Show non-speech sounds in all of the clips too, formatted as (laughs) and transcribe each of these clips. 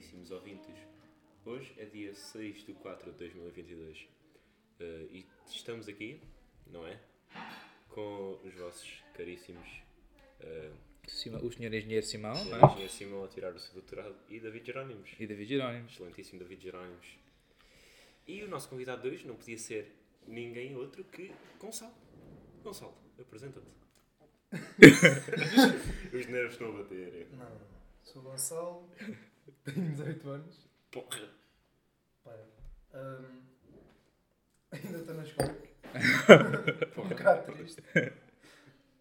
caríssimos ouvintes. Hoje é dia 6 de 4 de 2022 eh, e estamos aqui, não é? Com os vossos caríssimos uh, Sima- O senhor engenheiro Simão não é? Engenheiro Simão a tirar o seu doutorado e David Jerónimos. e David Jerónimos. Excelentíssimo David Jerónimos. E o nosso convidado de hoje não podia ser ninguém outro que Gonçalo. Gonçalo, apresenta-te. (laughs) Os nervos estão a bater. Não, sou Gonçalo, (laughs) tenho 18 anos. Porra! Pá, hum, ainda estou na escola. Estou (laughs) um bocado triste.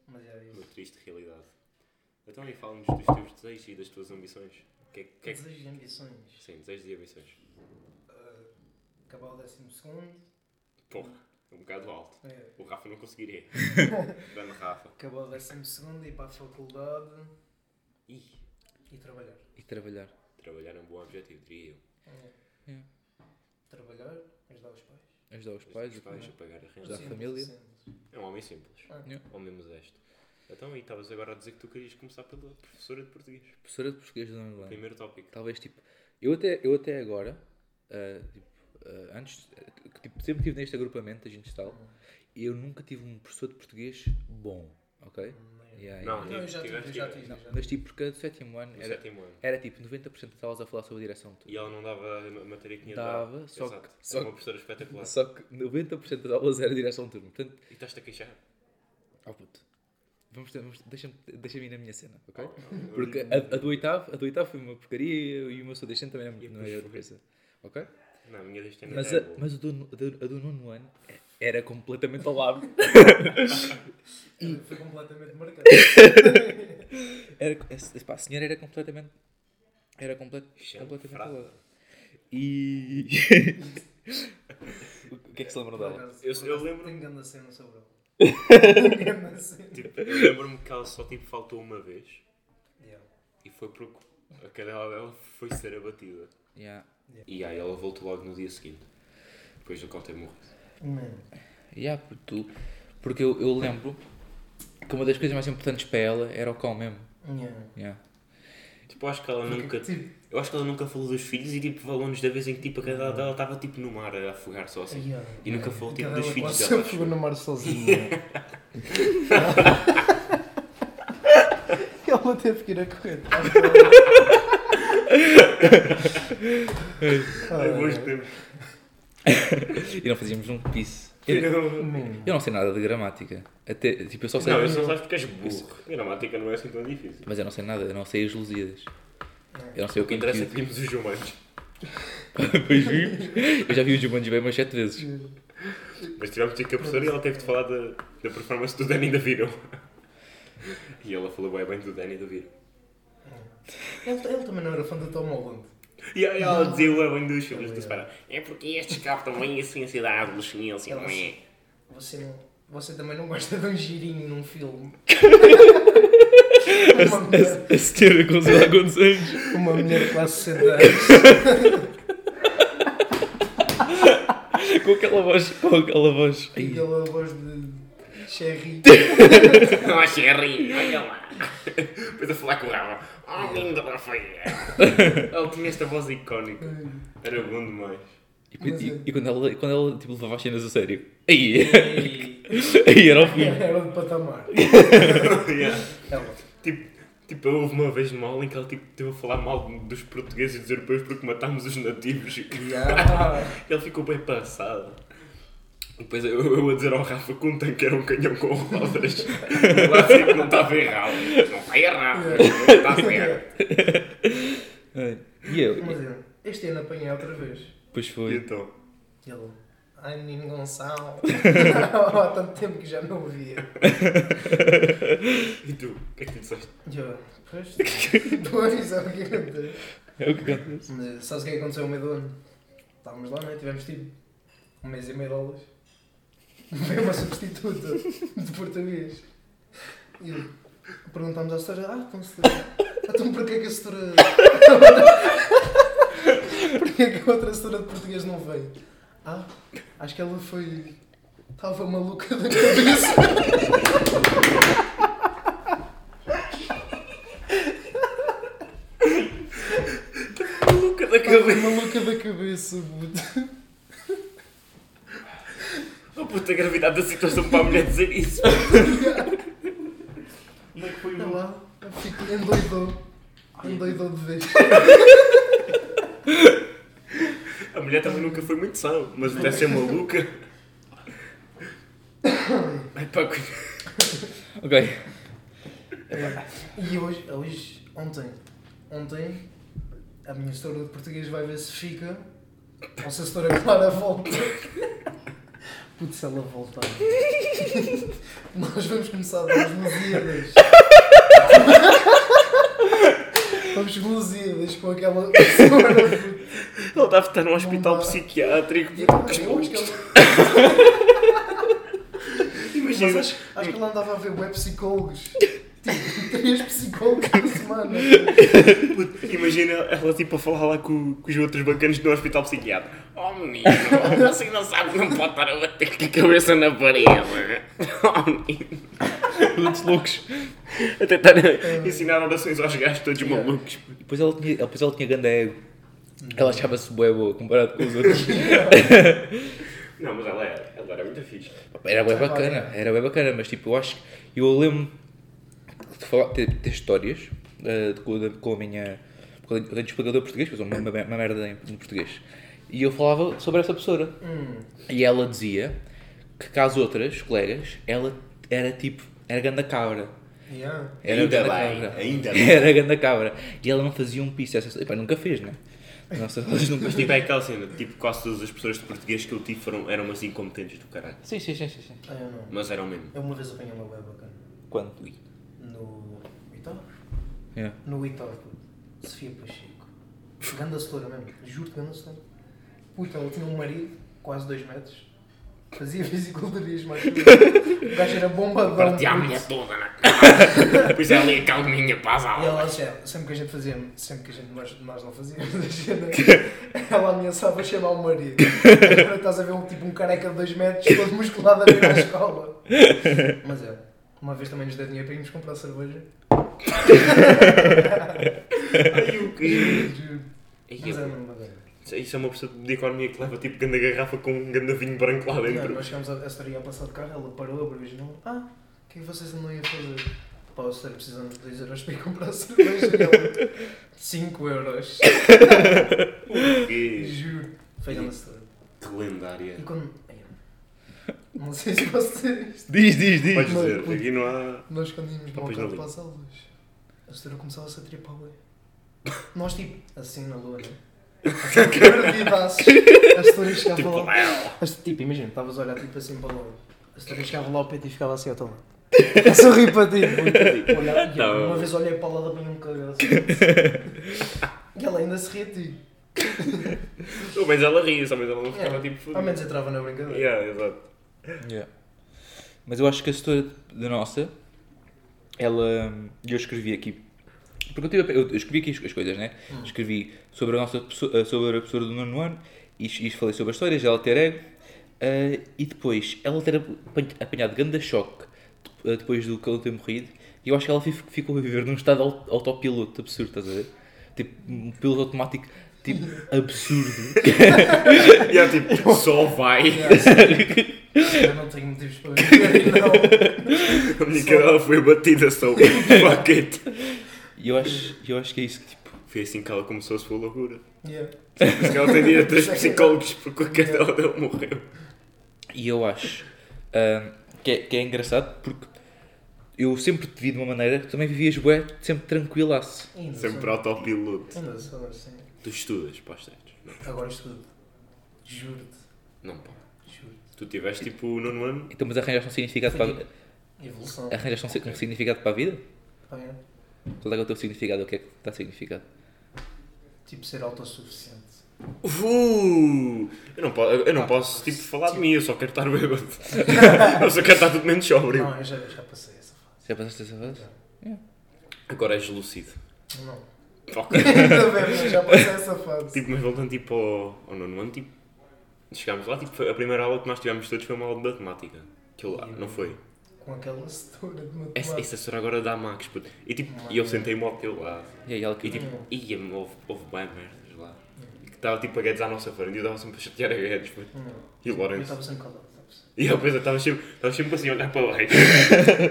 Mas é Uma isso. triste realidade. Então aí fala-nos dos teus desejos e das tuas ambições. Que é, que é que... Desejos e ambições. Sim, desejos e ambições. Uh, acabar o 12 segundo. Porra, é um bocado alto. É, O Rafa não conseguiria. (laughs) Dando Rafa. acabar o 12 segundo, ir para a faculdade Ih, e trabalhar. E trabalhar. Trabalhar é um bom objetivo, diria eu. É. É. Trabalhar, ajudar os pais. Ajudar os pais. Os pais a pagar a renda. Ajudar a família. simples. É um homem simples. Ah, Yeah. Homem modesto. Então, e estavas agora a dizer que tu querias começar pela professora de português. Professora de português nono ano. Primeiro tópico. Talvez tipo. Eu até, eu até agora, ah, tipo, ah, antes, tipo, sempre estive neste agrupamento da gente tal, e eu nunca tive um professor de português bom, ok? nem- Yeah, Não, yeah. Não, eu já tive, já tive. Não, mas tipo, porque do sétimo ano No era, sétimo ano. era tipo 90% das aulas a falar sobre a direção de tudo. E ela não dava a matéria que tinha Dava, só Exato. que- É só uma que- professora espetacular. Só que 90% das aulas era direção de turno. Portanto, E estás-te a queixar? oh puto, vamos, vamos, deixa-me deixa ir na minha cena, ok? Não, Porque a, a do oitavo, a do oitavo foi uma porcaria e o meu sou deixante também não é depois outra coisa. Ok? Não, a minha deste ano Mas, é a, mas a do, a do nono ano era completamente ao lado. (laughs) Foi completamente marcado. (laughs) Era, pá, a senhora era completamente. Era complet, Chama completamente ao lado. E. (laughs) o que é que se lembram Por dela? Eu- eu lembro- Tenho grande cena sobre ela. Tipo, eu lembro-me que ela só tipo, faltou uma vez Yeah. e foi porque a cadela dela foi ser abatida. Yeah. E aí ela voltou logo no dia seguinte. Depois do Cão ter morrido. Man. Yeah, porque tu- porque eu, eu lembro que uma das coisas mais importantes para ela era o cão mesmo. Yeah. Yeah. Tipo, eu acho que ela nunca. Tipo, Eu acho que ela nunca falou dos filhos e tipo falou-nos da vez em que tipo, a cadela dela estava tipo no mar a afogar só assim. yeah. E nunca falou tipo dos ela filhos dela. sempre ficou no mar sozinha. (laughs) Ela teve que ir a correr. (laughs) É bons tempos. (laughs) E não fazíamos um piso. Eu, eu não sei nada de gramática. Até, tipo, eu só sei. Não, eu só sabes porque és burro. Gramática não é assim tão difícil. Mas eu não sei nada, eu não sei as Lusíadas. Eu não sei o O que interessa é que vimos os humanos. Depois (laughs) vimos. Eu já vi o Jumanji bem umas 7 vezes. Mas tivemos de ter com a professora e ela teve de falar da, da performance do Danny da Viro. E ela falou bem bem do Danny da Viro. Ele, ele também não era fã do Tom Holland. E aí ela dizia o bem dos filhos do Spara. É porque estes captam bem a ciência da adolescência, não é? Você, não, você também não gosta de um girinho num filme. (laughs) A, uma, mulher, a, a senhora com sei lá quantos anos. uma mulher de quase 60 anos. (laughs) Com aquela voz. Com aquela voz. Ai, aquela voz de Sherry. (laughs) Oh, Sherry, olha lá. Depois a falar com o Rafa. Oh, lindo Rafael. Ele tinha esta voz icónica. Era bom demais. E, Mas e- é. e quando ela, quando ela tipo, levava as cenas a sério. Aí, E (laughs) aí era o fim. era de patamar. (laughs) Yeah. Ela. Tipo, tipo, houve uma vez numa aula em que ele tipo, teve a falar mal dos portugueses e dos europeus porque matámos os nativos. Yeah. (laughs) Ele ficou bem passado. Depois eu, eu a dizer ao Rafa que um tanque era um canhão com rodas. Lá sei que não estava errado. Não está errado, mas não está certo. E eu? Mas eu, este ano apanhei outra vez. Pois E foi. então? E ele, ai menino Gonçalo, (laughs) há tanto tempo que já não o via. E tu? O que é que tu disseste? Eu, pois, depois, sabe o que aconteceu? É o que acontece. Mas Sabes o que é que aconteceu ao meio do ano? Estávamos lá, né? Tivemos tipo um mês e meio de aulas. Veio uma substituta de português. E perguntámos à setora, ah, então setora, então porquê que a setora... (laughs) porquê que a outra setora de português não veio? Ah, acho que ela foi... Estava maluca da cabeça. Maluca bem maluca da cabeça, puto. Puta, a gravidade da situação para a mulher dizer isso. Como é que foi Olha lá, fico endoidou. Endoidou de vez. A mulher também nunca foi muito sã, mas deve ser maluca. Ai pá, cuidado. Ok. E hoje, hoje, ontem, ontem, a minha história de português vai ver se fica. Ou se a história Clara volta. Putz, se ela voltar. (laughs) Nós vamos começar das Lusíadas. Vamos Lusíadas com aquela puto. Ele deve estar num hospital dá. psiquiátrico. Eu acho que ela- (laughs) Mas Imagina. acho, acho que ela andava a ver web psicólogos. Tipo, (laughs) três psicólogos por semana. Puta, Imagina ela tipo a falar lá com, com os outros bacanos do hospital psiquiátrico. Oh menino, assim não sabe não pode estar a bater com a cabeça na parede. Oh menino. Todos loucos. A tentar ensinar orações aos gajos todos malucos. E depois ela tinha, depois ela tinha grande ego. Ela achava-se bué boa comparado com os outros. Não, mas ela era, ela era muito fixe. Era bem bacana, era bem bacana, mas tipo, eu acho que eu lembro de falar, ter, ter histórias eh, de- com, a- com a minha. Porque eu tenho explicador português, pois uma, uma, uma merda em, no português. E eu falava sobre essa professora. Hum. E ela dizia que, com as outras colegas, ela era tipo. Era ganda cabra. Yeah. Era Ainda bem, cabra. ainda (laughs) bem. Era ganda cabra. E ela não fazia um piso. Essa, epá, nunca fez, né? Nossa, elas nunca Mas tipo é aquela cena, tipo quase todas as pessoas de português que eu tive foram, eram assim competentes do caralho. Sim, sim, sim, sim. sim. Ah, eu não. Mas eram mesmo. Eu uma vez apanhei uma web bacana. Quando? No. Yeah. Puto. Sofia Pacheco. Ganda setora mesmo. Juro-te, ganda setora. Puta, ela tinha um marido, quase 2 metros. Fazia (laughs) fisiculturismo, eu. O gajo era bombadão. Partia a mulher toda na cara. (laughs) Pois ela ia calminha para as E ela, aulas. assim, sempre que a gente fazia, sempre que a gente, nós, nós não fazíamos (laughs) a cena, ela ameaçava chamar o marido. Agora estás a ver um tipo um careca de 2 metros, todo musculado a vir à escola. Mas é, uma vez também nos deu dinheiro para irmos comprar cerveja. Ai o quê? Mas é eu-. Isso é uma pessoa de economia que leva tipo grande garrafa com um grande vinho branco lá Não, dentro. nós chegámos a, a passar de carro, ela parou, abriu a janela. Ah, o que é que vocês andam aí a fazer? Pá, o senhor precisamos de 2 euros para ir comprar cerveja. (laughs) E ela, 5 euros. Que, Juro. Foi grande setora. que lendária. E quando. Não sei se posso dizer isto. Diz, diz, diz. Podes Mas, dizer, puto, aqui não há. Nós quando íamos Pois carro não para as aulas, a senhora começava-se a tripar bué. Nós tipo, assim na lua, né? Perdidaços. A senhora (laughs) chegava Tipo, lá. Mas, tipo, imagina, estavas a olhar tipo assim para lá. A senhora chegava lá ao peito e ficava assim, eu estou lá. A sorrir para ti. puto. Olhar- e eu, Não. Uma vez olhei para lá da banha um cagaço. (laughs) E ela ainda se ria de ti. Pelo menos ela ria, só mas ela não ficava É. tipo Ao menos entrava na brincadeira. Yeah, exato. Yeah. Mas eu acho que a história da nossa, ela. Eu escrevi aqui. Porque eu, tive, eu escrevi aqui as, as coisas, né? Hum. Escrevi sobre a nossa pessoa- sobre a professora do nono ano e, e falei sobre as histórias, ela ter ego. eh, e depois, ela ter apanha- apanhado grande choque eh, depois do que ela ter morrido. E eu acho que ela fi- ficou a viver num estado au- autopiloto absurdo, estás a ver? Tipo, um piloto automático, tipo, absurdo. Yeah, (laughs) tipo, só vai. (laughs) Eu não tenho motivos para (laughs) não. A minha cadela foi batida só. Fuck it. E eu acho, eu acho que é isso que, tipo, Foi assim que ela começou a sua loucura. Yeah. Por isso que ela tem de ir a três psicólogos porque a cadela dele morreu. E eu acho ahm, que, é, que é engraçado porque eu sempre te vi de uma maneira que também vivias bué, sempre tranquilaço. Ainda Sempre sou- autopiloto. Ainda sou assim. Tu estudas para os testes? Não, Agora estudo. Juro-te. não pá. Juro-te. Tu tiveste tipo o nono ano. Então, mas arranjaste um significado para a vida? Evolução. Arranjaste um, um significado para a vida? Ah, é? Qual é que é o teu significado? O que é que está significado? Tipo, ser autossuficiente. Uh, eu não, posso, eu não posso tipo, falar de mim, eu só quero estar bêbado. (laughs) eu só quero estar tudo menos sóbrio. Não, eu já, já passei essa fase. Já passaste essa fase? Agora és lúcido. Não. Bem, mas (laughs) já passei essa fase. Tipo, mas voltando tipo ao, ao nono ano, tipo, chegámos lá, tipo, a primeira aula que nós tivemos todos foi uma aula de matemática. Aquilo lá, não foi? Com aquela setora de Essa, matemática. essa senhora agora dá Max, puto. E tipo, e eu sentei-me ao teu lado. E aí ela E que tipo, ia-me, houve, houve bem merdas lá. estava tipo a Guedes à nossa frente e eu estava sempre a chatear a Guedes. pô. Não. E o Eu Lourenço. estava sempre calado. E eu depois eu estava sempre, estava sempre assim a olhar para baixo.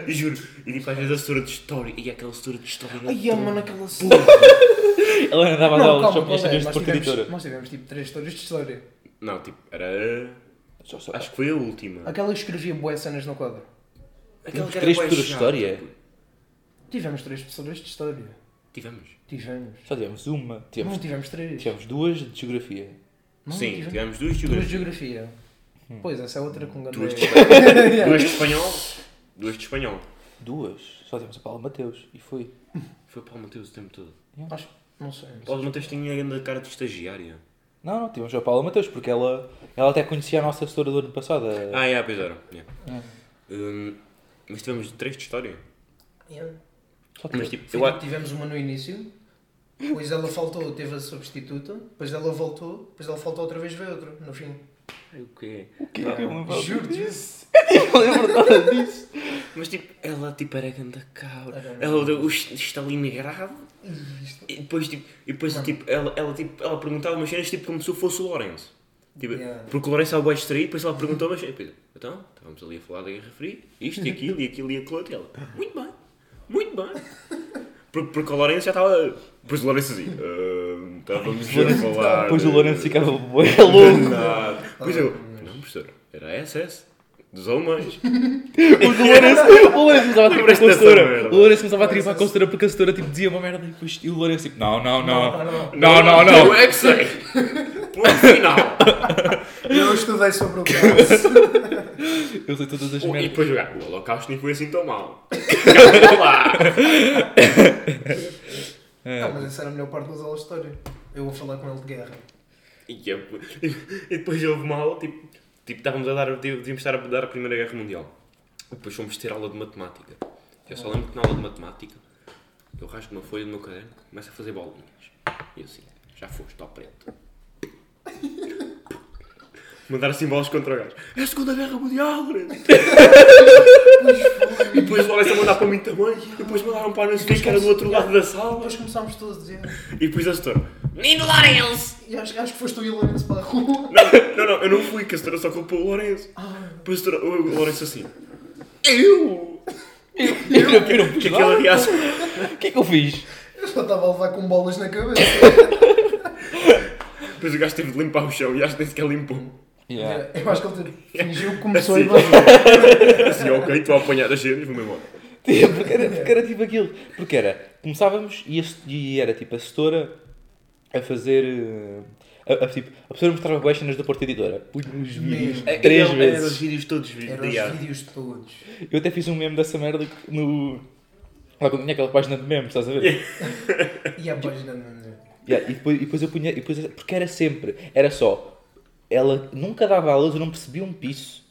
e juro. E tipo, às vezes a setora de história. E aquela setora de história. Ai, mano, aquela Ela andava a dar aulas só desde Nós Porta tivemos, Editora. nós tivemos tipo três histórias de história. Não, tipo, era. Só- só- Acho que foi a última. Aquela que escrevia boas cenas no quadro. Aquela que era três bué futuras de história? Tivemos três professoras de história. Tivemos. Tivemos. Só tivemos uma. Tivemos, Não, tivemos três. tivemos duas de geografia. Não, Sim, tivemos tivemos duas de duas de geografia. geografia. Pois, essa é outra com grande. Duas de (laughs) Yeah. Duas de espanhol. Duas de espanhol. Duas. Só tivemos a Paula Mateus. E foi. Foi para o Mateus o tempo todo. Acho, não sei. não sei. Paulo Mateus tinha ainda cara de estagiária. Não, não, tivemos a Paula Mateus, porque ela, ela até conhecia a nossa assessora do ano passado. a- Ah, é, pois era. yeah. É. Hum, mas tivemos três de história. Yeah. Só Mas tivemos- tipo, eu tipo, acho. tivemos uma no início, depois ela faltou, teve a substituta, depois ela voltou, depois ela faltou outra vez veio outra, no fim. O quê? O quê? Eu não Juro disso. (laughs) Eu não lembro nada disso. Mas tipo, ela tipo era ganda cabra. Era Ela deu o Stalingrado. E depois tipo, e depois, tipo ela, ela, tipo, ela perguntava umas cenas tipo como se eu fosse o Lourenço. Tipo, Yeah. Porque o Lourenço é o mais distraído, depois ela perguntou umas cenas. Depois, Então, estávamos ali a falar da Guerra Fria, isto e aquilo e aquilo e aquilo. E ela, muito bem, muito bem. Porque, porque o Lourenço já estava. Depois o Lourenço assim, "Ah, estávamos a falar. Depois o Lourenço ficava bué louco. Depois eu, não, professor, era SS, dos alemães. (laughs) O Lourenço, o Lourenço começava a tripar com a setora. O Lourenço começava a tripar com a setora porque a setora tipo, dizia uma merda e depois e o Lourenço tipo, não, não, não. Não, não. Não, não, Eu não. é que sei. Ponto final. Eu estudei sobre o (laughs) caso. Eu sei todas as Oh, e merdas. depois jogar. O Holocausto nem foi assim tão mal. Lá. Não, mas essa era a melhor parte das aulas de história. Eu vou falar com ele de guerra. E, e depois houve uma aula, tipo, tipo estávamos a dar, devíamos estar a dar a Primeira Guerra Mundial. E depois fomos ter aula de matemática. Eu só lembro que na aula de matemática, eu rasgo uma folha do meu caderno, começo a fazer bolinhas. E eu assim, já foste ao preto. Mandar assim bolas contra o gajo. É a Segunda Guerra Mundial, Lourenço. (laughs) E depois o Lourenço a mandar para mim também. E depois mandaram para a quem, que era do outro lado da sala. Depois começámos todos a dizer. E depois a setora, Menino Lourenço! E acho, acho que foste tu e o Lourenço para a rua. Não, não, não, eu não fui, que a setora só culpou o Lourenço. Ah, Depois a setora, o Lourenço assim, eu! Eu não, eu não Que aquela reação. (laughs) O que é que eu fiz? eu só estava a levar com bolas na cabeça. Depois o gajo teve de limpar o chão e acho que nem sequer limpou. Yeah. Eu acho que ele (laughs) fingiu que começou Assim. a invadir. (laughs) Assim, ok, estou a apanhar as cenas, vou-me embora. Porque era, porque era tipo aquilo. Porque era, começávamos e, a, e era tipo a setora a fazer. eh, A, a, tipo, a pessoa mostrava boas cenas da Porta Editora. Punha os vídeos Mesmo. três Eram- Eram os vezes. vídeos todos Eram os vídeos todos. Eu até fiz um meme dessa merda no. Lá quando tinha aquela página de memes, estás a ver? (laughs) E a página não Yeah, e, depois, e depois eu punha. E depois, porque era sempre. Era só. Ela nunca dava aulas, eu não percebia um piso.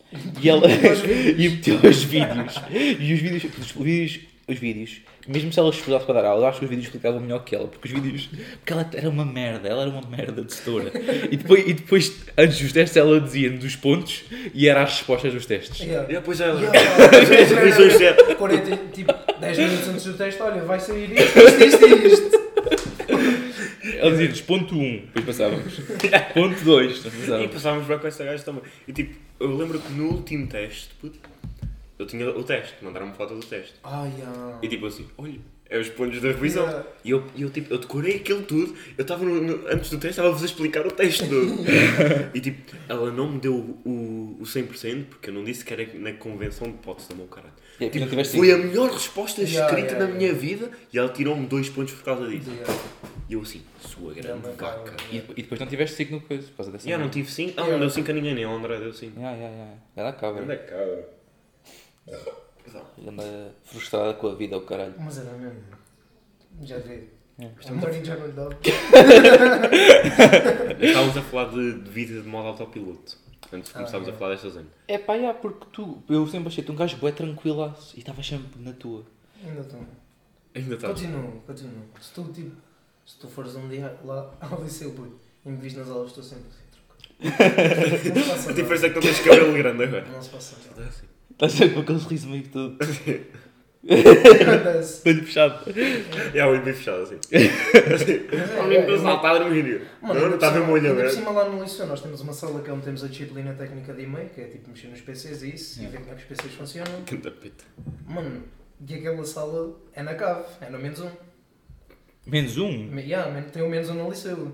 E ela. (laughs) e meteu os vídeos. E os vídeos. Os vídeos. Os vídeos. Mesmo se ela esforçasse para dar aula, eu acho que os vídeos explicavam melhor que ela. Porque os vídeos. Porque ela era uma merda. Ela era uma merda de setora. E depois, e depois antes dos testes, ela dizia-nos os pontos e era as respostas dos testes. Yeah. E depois ela. Yeah. Revisões zero. 40, tipo, 10 minutos antes do teste, olha, vai sair isto, isto, isto isto. Ela dizia-nos ponto 1, um, depois passávamos. (laughs) ponto 2, depois E passávamos. passávamos bem com essa gaja também. E tipo, eu lembro que no último teste, puto, eu tinha o teste, mandaram-me foto do teste. Ah. E tipo assim, olha, é os pontos da revisão. Yeah. E eu, e eu, tipo, eu decorei aquilo tudo. Eu estava no, no- antes do teste, estava-vos a explicar o teste todo. (laughs) e tipo, ela não me deu o, o 100% porque eu não disse que era na convenção de hipótese da meu caralho. Não tiveste Foi a melhor resposta Yeah, escrita yeah, na minha vida e ela tirou-me dois pontos por causa disso. Yeah. E eu assim, sua grande vaca. E, e depois não tiveste signo de coisa, por causa dessa. Yeah, não tive 5. Ah, não deu 5 a ninguém, nem ao André deu 5. Yeah, yeah, yeah. Ela acaba. Anda cabra. Anda frustrada com a vida, o caralho. Mas era mesmo. Já vi. É. O marido já não lhe dava. Estávamos a falar de, de vida de modo autopiloto. Antes de Ah, começarmos a é. falar desta zona. É pá, yeah, porque tu, eu sempre achei-te um gajo bué tranquilaço e estavas sempre na tua. Ainda estou. Ainda está. Continuo, continuo. Se tu, tipo, se tu fores um dia lá ao liceu, e me vis nas aulas, estou sempre assim, tranquilo. A diferença é que não tens cabelo grande agora. Não se passa nada. Está. Estás sempre com aquele sorriso meio todo. Acontece. Olho fechado. É o olho bem fechado assim. O (laughs) menino é, do salto está a dormir. Mano, está a ver por o olho cima- ainda por aberto. cima lá no liceu nós temos uma sala que é onde temos a disciplina técnica de e-mail, que é tipo mexer nos PCs e isso, e ver como é que os PCs funcionam. Tanta pita. Mano, e aquela sala é na cave, é no menos um. Menos um. Me- Yeah, men- tem o menos um no liceu.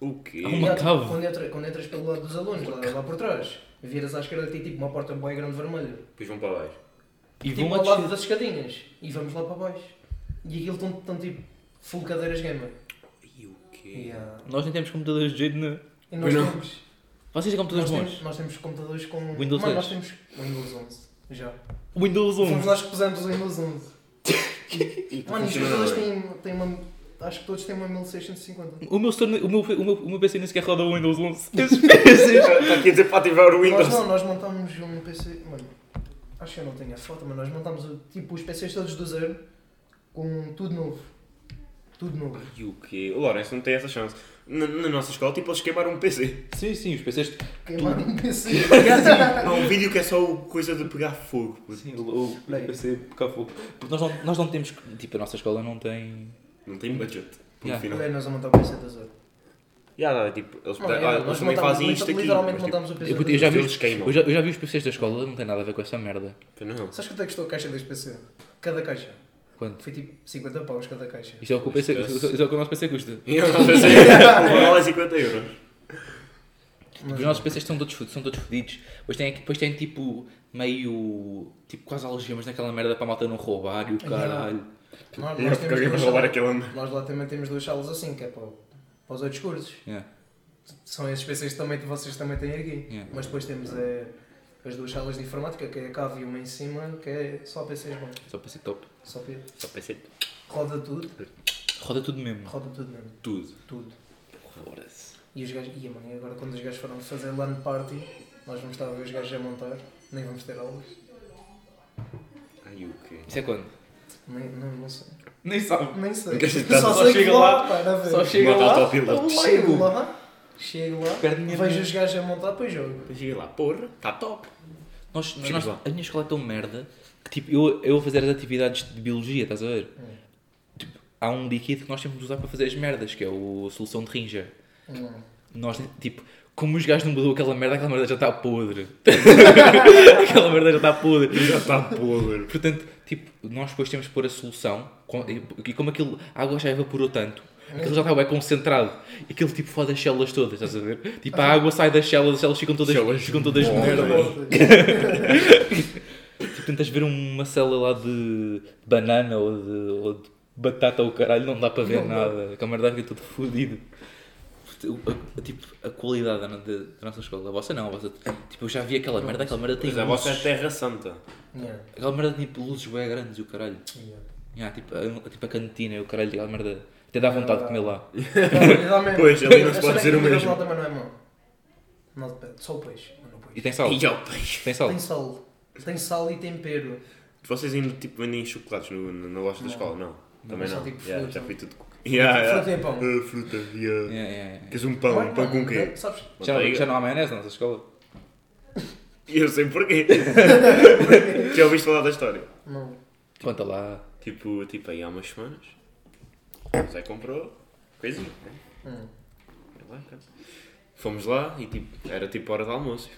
O quê? Ah, uma Yeah, tipo, cave? Quando, entra- quando entras pelo lado dos alunos, lá, lá por trás, viras à esquerda tem tipo uma porta bem grande vermelha. Depois vão para baixo. E tipo vão ao lado das escadinhas. E vamos lá para baixo. E aquilo estão tão, tipo full cadeiras gamer. E o quê? Yeah. Nós nem temos computadores de jeito nenhum. E nós Pois não. temos. Vocês têm computadores Nós bons? temos, nós temos computadores com. Windows Mano, 10. nós temos Windows 11. Já. Windows Fomos 11. nós que pusemos o Windows 11. (laughs) E Mano, os computadores têm, têm uma. Acho que todos têm uma 1650. O meu, o, meu, o, meu, o meu PC nem sequer roda o Windows 11. (laughs) Está aqui a dizer para ativar o Nós Windows. não, nós montámos um PC. Mano, acho que eu não tenho a foto, mas nós montámos o- tipo os PCs todos do zero com tudo novo. Tudo novo. E o quê? O Lourenço não tem essa chance. Na, na nossa escola, tipo, eles queimaram um PC. Sim, sim, os PCs. Queimaram um PC. (laughs) Há um vídeo que é só o coisa de pegar fogo. Sim, o, o Bem. PC cá fogo. Porque nós não, nós não temos. Tipo, a nossa escola não tem. Não tem budget. Ponto Yeah. final. Olha, nós a montar o PC do zero. Yeah, tipo, eles, Mano, ah, é, eles nós também montámos- fazem isto aqui. Literalmente mas, tipo, montámos o PC Eu, eu já vi, zero. Eles queimam. eu, já, eu já vi os PCs da escola, não tem nada a ver com essa merda. tipo, Não. Sabes quanto é que custou a caixa deste PC? Cada caixa. Quanto? Foi tipo 50 paus cada caixa. Isso é o que o, PC, isso, isso é o que o nosso PC custa. E (laughs) eu não sei se (laughs) o valor é 50 euros. Os nossos PCs são todos, são todos fodidos. Depois tem, depois tem tipo meio. tipo quase algemas naquela merda para a malta não roubar e o caralho. Nós, nós temos duas roubar salas-. Nós lá também temos duas salas assim, que é para, para os outros cursos. Yeah. São esses PCs que também, vocês também têm aqui. Yeah. Mas depois temos é, as duas salas de informática, que é a cave e uma em cima, que é só PCs bons. Só PC top. Só P. Só PC. Roda tudo, Roda tudo mesmo. roda tudo mesmo. Tudo. Tudo. Foda-se. E os gajos, ia mano, agora quando os gajos foram fazer LAN party, nós vamos estar a ver os gajos a montar, nem vamos ter aulas. Ai, o quê? Isso é quando? Nem, não, não sei. Nem sabe. Nem sei. (laughs) Só Só sei que chega vou lá, para ver. Só chega lá. autopiloto. tá Chego lá. chego lá, vejo os gajos a montar, depois jogo. Cheguei lá, porra, está top. Nós, nós- lá. a minha escola é tão merda que tipo, eu, eu vou fazer as atividades de biologia, estás a ver? Hum. Tipo, há um líquido que nós temos de usar para fazer as merdas, que é o a solução de Ringer. Hum. Nós, tipo, como os gajos não mudou aquela merda, aquela merda já está podre. (laughs) aquela merda já está podre. Já está podre. Portanto, tipo, nós depois temos de pôr a solução e como aquilo, a água já evaporou tanto, aquilo já está bem concentrado, e aquilo tipo fode as células todas, estás a ver? Tipo, a água sai das células, as células ficam todas, Células ficam todas mortas. merda. (laughs) Tipo, tentas ver uma célula lá de banana ou de, ou de batata ou caralho, não dá para ver Não nada. Aquela merda fica tudo fodido. A, a- tipo, a qualidade da, da- da nossa escola, a vossa não, a vossa, tipo, eu já vi aquela merda, aquela merda tem é, a vossa é Terra Santa. Yeah. aquela merda tem tipo, luzes bem grandes e o caralho. Yeah. Yeah, tipo, a, tipo a cantina e o caralho, aquela merda, até dá vontade de comer lá. (laughs) Pois, ali não se pode é dizer que o mesmo. lá também não é mau. Não depende, só o peixe. mas não o E peixe. tem sal, E ao peixe. tem sal. Tem sal. Tem sal e tempero. Vocês ainda tipo, vendem chocolates no, na, na loja da escola? Não. Também não. tipo Yeah, já fui tudo. (laughs) Yeah, yeah. Fruta e pão. Ah, fruta, yeah. Yeah, yeah, yeah. Queres um pão? Mano, pão com mano, quê? Sabes? Já, não, já não há maionese na nossa escola? E (laughs) eu sei porquê. (laughs) Já ouviste falar da história? Não. Conta lá. Tipo, tipo aí há umas semanas. O Zé comprou coisinha. né? Hum. Foi lá, cara. Fomos lá e tipo, era tipo hora de almoço.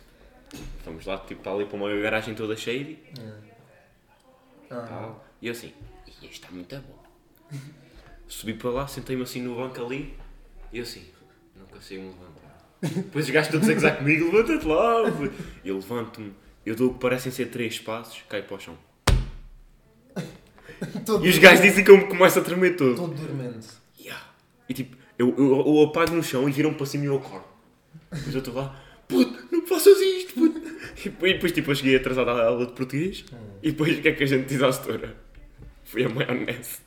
Fomos lá, tipo, está ali para uma garagem toda cheia e Hum. Ah, tal. E eu assim, "Ih, isto está muito bom. Subi para lá, sentei-me assim no banco ali e eu assim, não consigo me levantar. (laughs) Depois os gajos todos a gozar comigo, levanta-te lá. Eu levanto-me, eu dou o que parecem ser três passos, caio para o chão. (laughs) todo, E os gajos dizem que eu me começo a tremer todo. todo dormente. Yeah. E tipo, eu, eu, eu apago no chão e viram para cima e eu acordo. Depois eu estou lá, puto, não faças isto, puto. (laughs) E depois, e depois, tipo, eu cheguei atrasado à aula de português. E depois o que é que a gente diz à setora? Foi a maionese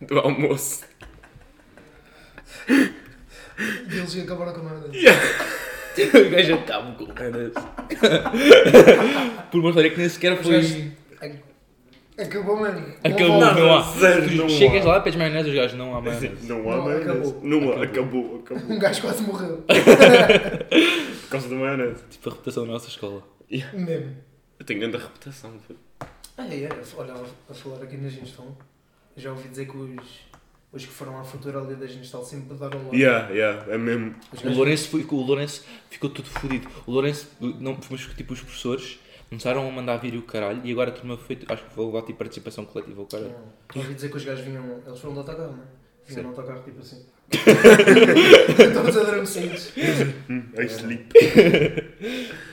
do almoço. E eles acabaram com a merda. (laughs) o gajo acaba com maionese. Por uma história que nem sequer Os foi. Acabou mesmo. Acabou, Não, não há. zero, Tu não chegas há. lá, pedes maionese, os gajos não há maionese. Não há Não, maionese. acabou. Não há, acabou, acabou. Um gajo quase morreu. (laughs) Por causa da maionese. Tipo a reputação da nossa escola. Mesmo. Eu tenho grande reputação. puto. Ah, é, olha, a falar aqui na Ginstal, já ouvi dizer que os, os que foram à futura ali da Ginstal sempre deram logo. Yeah, yeah, é mesmo. O Lourenço, foi, o Lourenço ficou tudo fodido. O Lourenço, não, mas tipo, os professores começaram a mandar vir o caralho e agora a turma foi, acho que vou levar tipo participação coletiva o caralho. Não, ouvi dizer que os gajos vinham. Eles foram de autocarro, não é? Vinham no autocarro tipo assim. (laughs) Todos adormecidos. I sleep.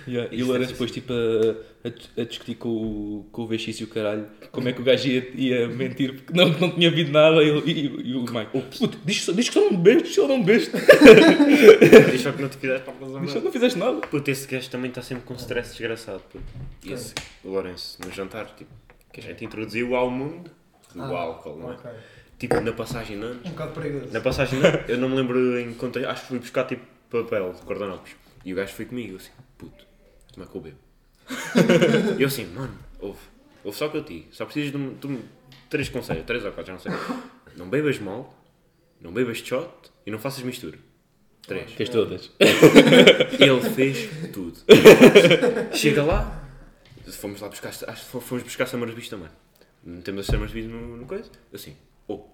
Yeah, E o Lourenço depois tipo a, a, a discutir com o, com o VX e o caralho como é que o gajo ia, ia mentir porque não, não tinha havido nada e, e, e o Mike, puto, diz, só- diz que só não bebeste, só não bebeste, (laughs) Diz só que não te fizeste para fazer diz só nada. não fizeste nada. Puto, esse gajo também está sempre com stress desgraçado. Puto. E esse, o Lourenço, no jantar, tipo, que a gente introduziu ao mundo do Ah, álcool, não é? Ok. Tipo, na passagem de anos. Um bocado perigoso. Na passagem de anos, eu não me lembro em quanto. Acho que fui buscar tipo papel de guardanapos. E o gajo foi comigo, eu assim, puto, como é que eu bebo? E (laughs) eu assim, mano, ouve, ouve só o que eu te digo, só precisas de um- de um- três conselhos, três ou quatro, já não sei. Não bebas mal, não bebas shot e não faças mistura. Três. Fez todas. Ele fez tudo. Chega lá, fomos lá buscar, acho que fomos buscar Summer Beach também. Metemos as Summer Beach no, no coisa, assim, oh,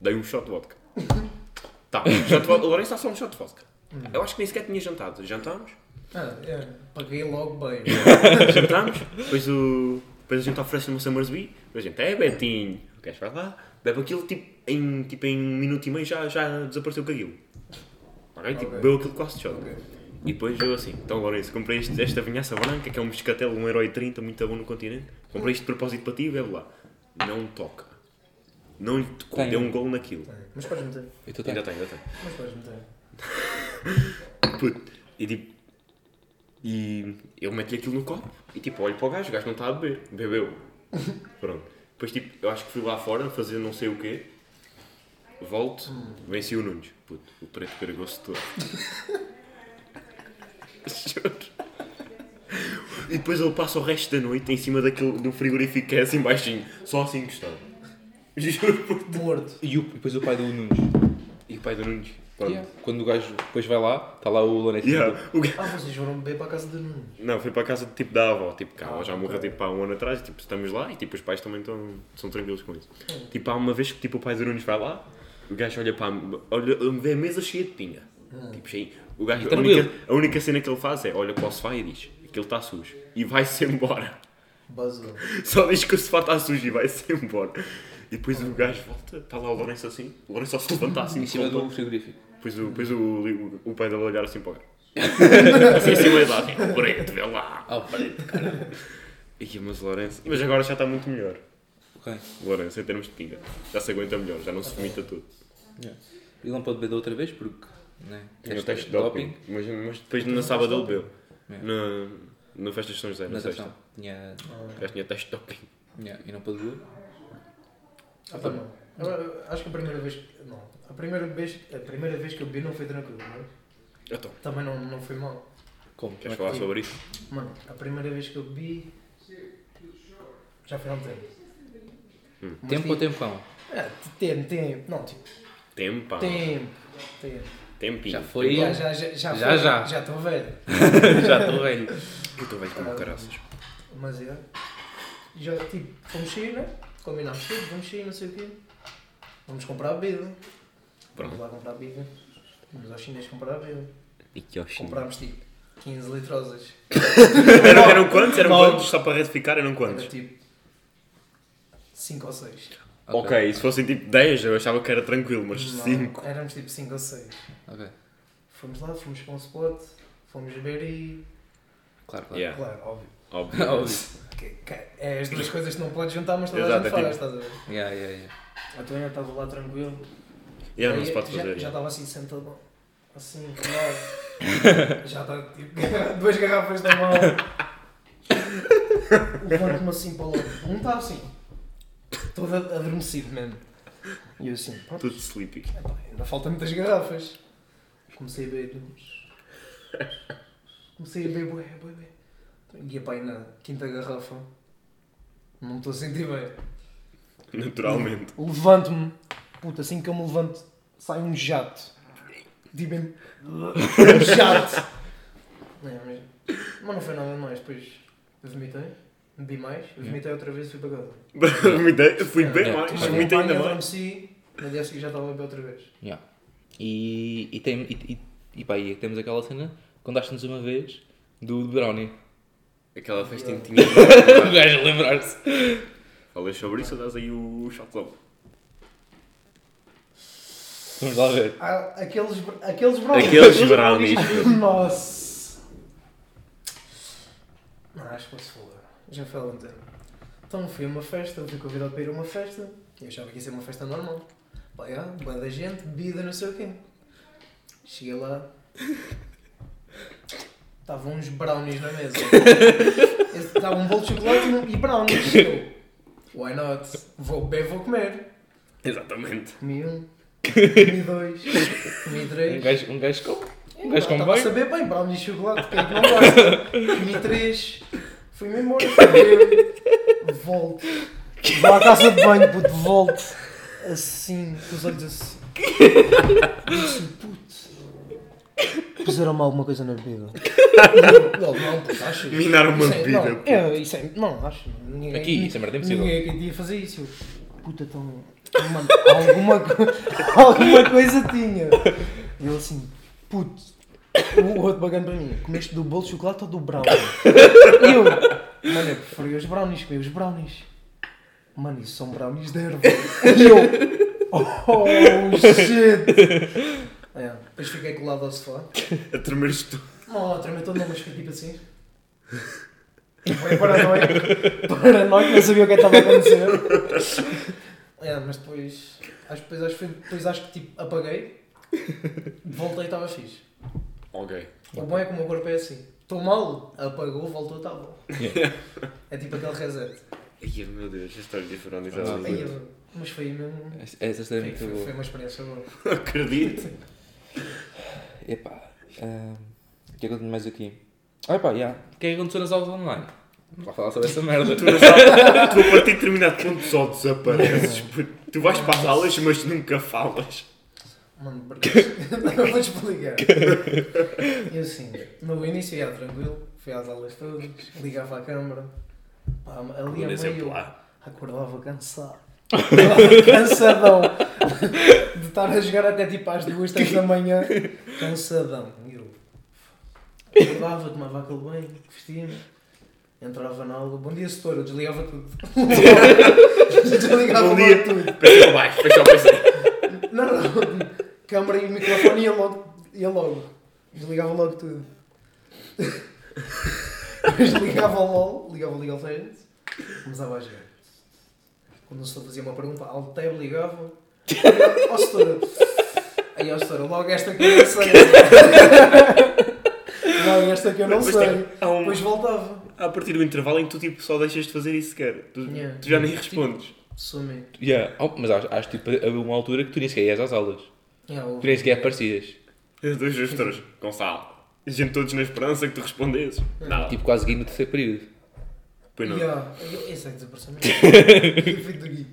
dei um shot de vodka. Tá, shot de vodka, o Lourenço está só um shot de vodka. Eu acho que nem sequer tinha jantado. Jantámos, Ah, é. Paguei logo bem. (laughs) jantámos, depois, o, depois a gente oferece uma Summersby, depois a gente, é Betinho, gajo vai lá, bebe aquilo, tipo, em, tipo, em um minuto e meio já, já desapareceu com aquilo. Ok? Tipo, Ok. bebeu aquilo quase de shot. Ok. E depois eu assim, então Lourenço, comprei este, esta vinhaça branca, que é um moscatel, 1,30€, muito bom no continente. Comprei isto de propósito para ti e bebe lá. Não toca. Não lhe tocou, deu um gol naquilo. Mas podes meter. E tu Ainda tem, ainda tem. Mas podes meter. Puto. E tipo. E eu meto-lhe aquilo no copo e tipo, olho para o gajo, o gajo não está a beber. Bebeu. (laughs) Pronto. Depois tipo, eu acho que fui lá fora fazer não sei o quê. Volto, venci o Nunes. Puto, o preto carregou-se todo. (laughs) Juro. E depois ele passa o resto da noite em cima daquele, do frigorífico que é assim baixinho, só assim encostado. (laughs) Juro por Morto. E o, depois o pai do Nunes. E o pai do Nunes. Pronto. Yeah. Quando o gajo depois vai lá, está lá o Lourenço. Yeah. O gajo- Ah, vocês foram beber para a casa de Nunes. Não, foi para a casa tipo da avó, tipo, cá, Ah, ela já ok. morreu tipo há um ano atrás, e, tipo, estamos lá e tipo, os pais também estão, são tranquilos com isso. Tipo, há uma vez que tipo, o pai do Nunes vai lá, o gajo olha para a, olha, vê a mesa cheia de pinga. Tipo, cheio. O gajo, a, única, a única cena que ele faz é olha para o sofá e diz que ele está sujo. E vai-se embora. Basou. (laughs) Só diz que o sofá está sujo e vai-se embora. E depois o gajo volta, está lá o Lourenço assim, o Lourenço só se levanta assim, Em cima do frigorífico. Depois, o, depois o, o, pai dele olhar assim para o gajo. (laughs) assim em cima de lá, assim, o preto, vê lá. Ah, o preto, caralho. Ih, mas o Lourenço. Mas agora já está muito melhor. Ok. O Lourenço, em termos de pinga. Já se aguenta melhor, já não se vomita tudo. Yeah. Ele não pode beber da outra vez porque. Né? Tinha o teste de doping. Mas, mas depois na sábado ele bebeu. Yeah. Na, na festa de São José, na Natação. sexta. Tinha. Gajo tinha teste de doping. Yeah. E não pode beber. Ah, tá bom. Agora, acho que a primeira vez. Não. A primeira vez, a primeira vez que eu bebi não foi tranquilo, não é? Então, Também não, não foi mal. Como? queres é falar sobre isso? Mano, a primeira vez que eu bebi. Já foi há um tempo. Hum. Mas Tempo ou tipo- tempão? É, tempo, tempo. Não, tipo, Tempo, pá. tempo. Tempo. Tempinho. Já foi. Já, já, já, já, Já, foi. já. Já estou velho. (laughs) Já estou velho. Eu estou velho como caraças. Mas é. Já, tipo, fomos sair, né? Combinámos tudo, vamos sair, não sei o quê. Vamos comprar bebida. Vamos Pronto. lá comprar bebida. Vamos ao chinês comprar bebida. E que oxinho. Comprámos tipo 15 litrosas. (coughs) Eram, eram quantos? Eram Nove. quantos? Só para retificar, eram Era quantos? tipo 5 ou 6. Ok, se fossem tipo 10, eu achava que era tranquilo, mas 5. Éramos tipo 5 ou 6. Ok. Fomos lá, fomos para um spot, fomos beber e. Claro, claro. Yeah, Claro, óbvio. Óbvio. Óbvio. Que- que- é as duas coisas que não podes juntar, mas toda Exato, a gente é faz, tipo- estás a ver? Yeah, yeah, yeah. Então eu estava lá tranquilo. Yeah, não Aí se pode já- fazer. Já yeah. estava assim sentado, assim, colado. (laughs) já está tipo, (laughs) duas garrafas da mão. Levanto-me assim para o lado. Um está assim, todo adormecido mesmo. E eu assim, pronto, Tudo sleepy. epá, ainda faltam muitas garrafas. Comecei a beber. Comecei a beber, bué, bué, bué. Ia para aí na quinta garrafa. Não me estou a sentir bem. Naturalmente. Levanto-me, puta, assim que eu me levanto, sai um jato. Mesmo, um jato. É, mas, mas não foi nada mais, depois vomitei. Bebi mais, vomitei outra vez e fui para casa. (laughs) Vomitei, fui bem É, mais, um vomitei ainda mais. adormeci, no dia seguinte já estava a beber outra vez. Yeah. E, e, tem, e, e, e pá, e temos aquela cena, contaste-nos uma vez, do do Brownie. Aquela festinha que tinha. (laughs) O gajo a lembrar-se. Falas sobre isso, dás aí o shotão. Vamos lá ver. Ah, aqueles, aqueles brownies. Aqueles brownies. Nossa. Não, acho que posso falar. Já foi há algum tempo. Então fui a uma festa, fui convidado para ir a uma festa. Eu achava que ia ser uma festa normal. Pá, já, boa da gente, bebida, não sei o quê. Cheguei lá. Estavam uns brownies na mesa. (laughs) Estava um bolo de chocolate e um- brownies. (laughs) Eu, why not? Vou beber, vou comer. Exatamente. Comi um, (laughs) comi dois, comi Um três. gajo, um gajo com. Um gajo com bem. saber bem, brownies de chocolate, quem é que não gosta? Comi três, fui-me embora, fui beber, volto. Vou à casa de banho, puto, volto. Assim, com os olhos assim. Disse, puto, puseram-me alguma coisa na bebida. Eu, Não, puto, achas? Minaram uma Isso é- bebida, Não, puto. é, isso é, não, acho. Ninguém, Aqui, isso é merda impossível. Ninguém aqui fazer isso. Eu, Puta, então. Mano, alguma, co- (laughs) alguma coisa tinha. E ele assim, puto. O outro bagando para mim, comeste do bolo de chocolate ou do brownie? E eu, mano, eu preferi os brownies, comi os brownies. Mano, isso são brownies de erva. E eu, oh shit. É, depois fiquei colado ao sofá. (laughs) A tremeres tu. Não, a tremer todo não, mas fiquei tipo assim. Foi paranoico. Paranoico, não sabia o que é que estava a acontecer. É, mas depois. Acho, que depois, acho, depois acho que tipo apaguei. Voltei e estava fixe. Ok. O bom é que o meu corpo é assim. Estou mal, apagou, voltou, estava. É tipo aquele reset. Ai meu Deus, a história de. Aí eu- mas foi mesmo. Essa história é Foi, foi, foi uma experiência boa. Acredito. Epá. O que é que eu tenho mais aqui? Ah, epá, já. O que é que aconteceu nas aulas online? Vamos lá falar sobre essa (laughs) merda. Tu, não sabes- tu a partir de determinado ponto só desapareces. Tu vais para as aulas, mas nunca falas. Mano, não (laughs) vou explicar. E assim, no início ia tranquilo, fui às aulas todas, ligava à câmara, pá, ali a meio acordava cansado. (laughs) Cansadão de estar a jogar até tipo às duas, três da manhã, cansadão. E eu acordava, tomava aquele banho, vestia-me, entrava na aula, bom dia setor, eu desligava tudo. desligava Bom dia. tudo. Pensa para baixo, fecha o PC. Não, não. Câmara e microfone ia logo. Ia logo. Desligava logo tudo. Depois ligava o LOL, ligava o League of Legends, começava a jogar. Quando o senhor fazia uma pergunta, ao tab ligava. Ó oh, setora. Aí, ó setora, logo esta que eu não sei. logo esta que eu não Depois sei. tem- um- Depois voltava. A partir do intervalo em que tu tipo, só deixas de fazer isso sequer. Tu, Yeah. tu já nem respondes. Sumi. Yeah. Oh, mas acho, acho tipo, havia uma altura que tu nem sequer ias às aulas. Yeah, Tu nem sequer aparecias. Os dois gestores, Gonçalo. A gente todos na esperança que tu respondesses. Não, Tipo, quase guia no terceiro período. Pois não. Yeah. Eu- Esse é que desapareceu mesmo. (laughs) Efeito do Gui.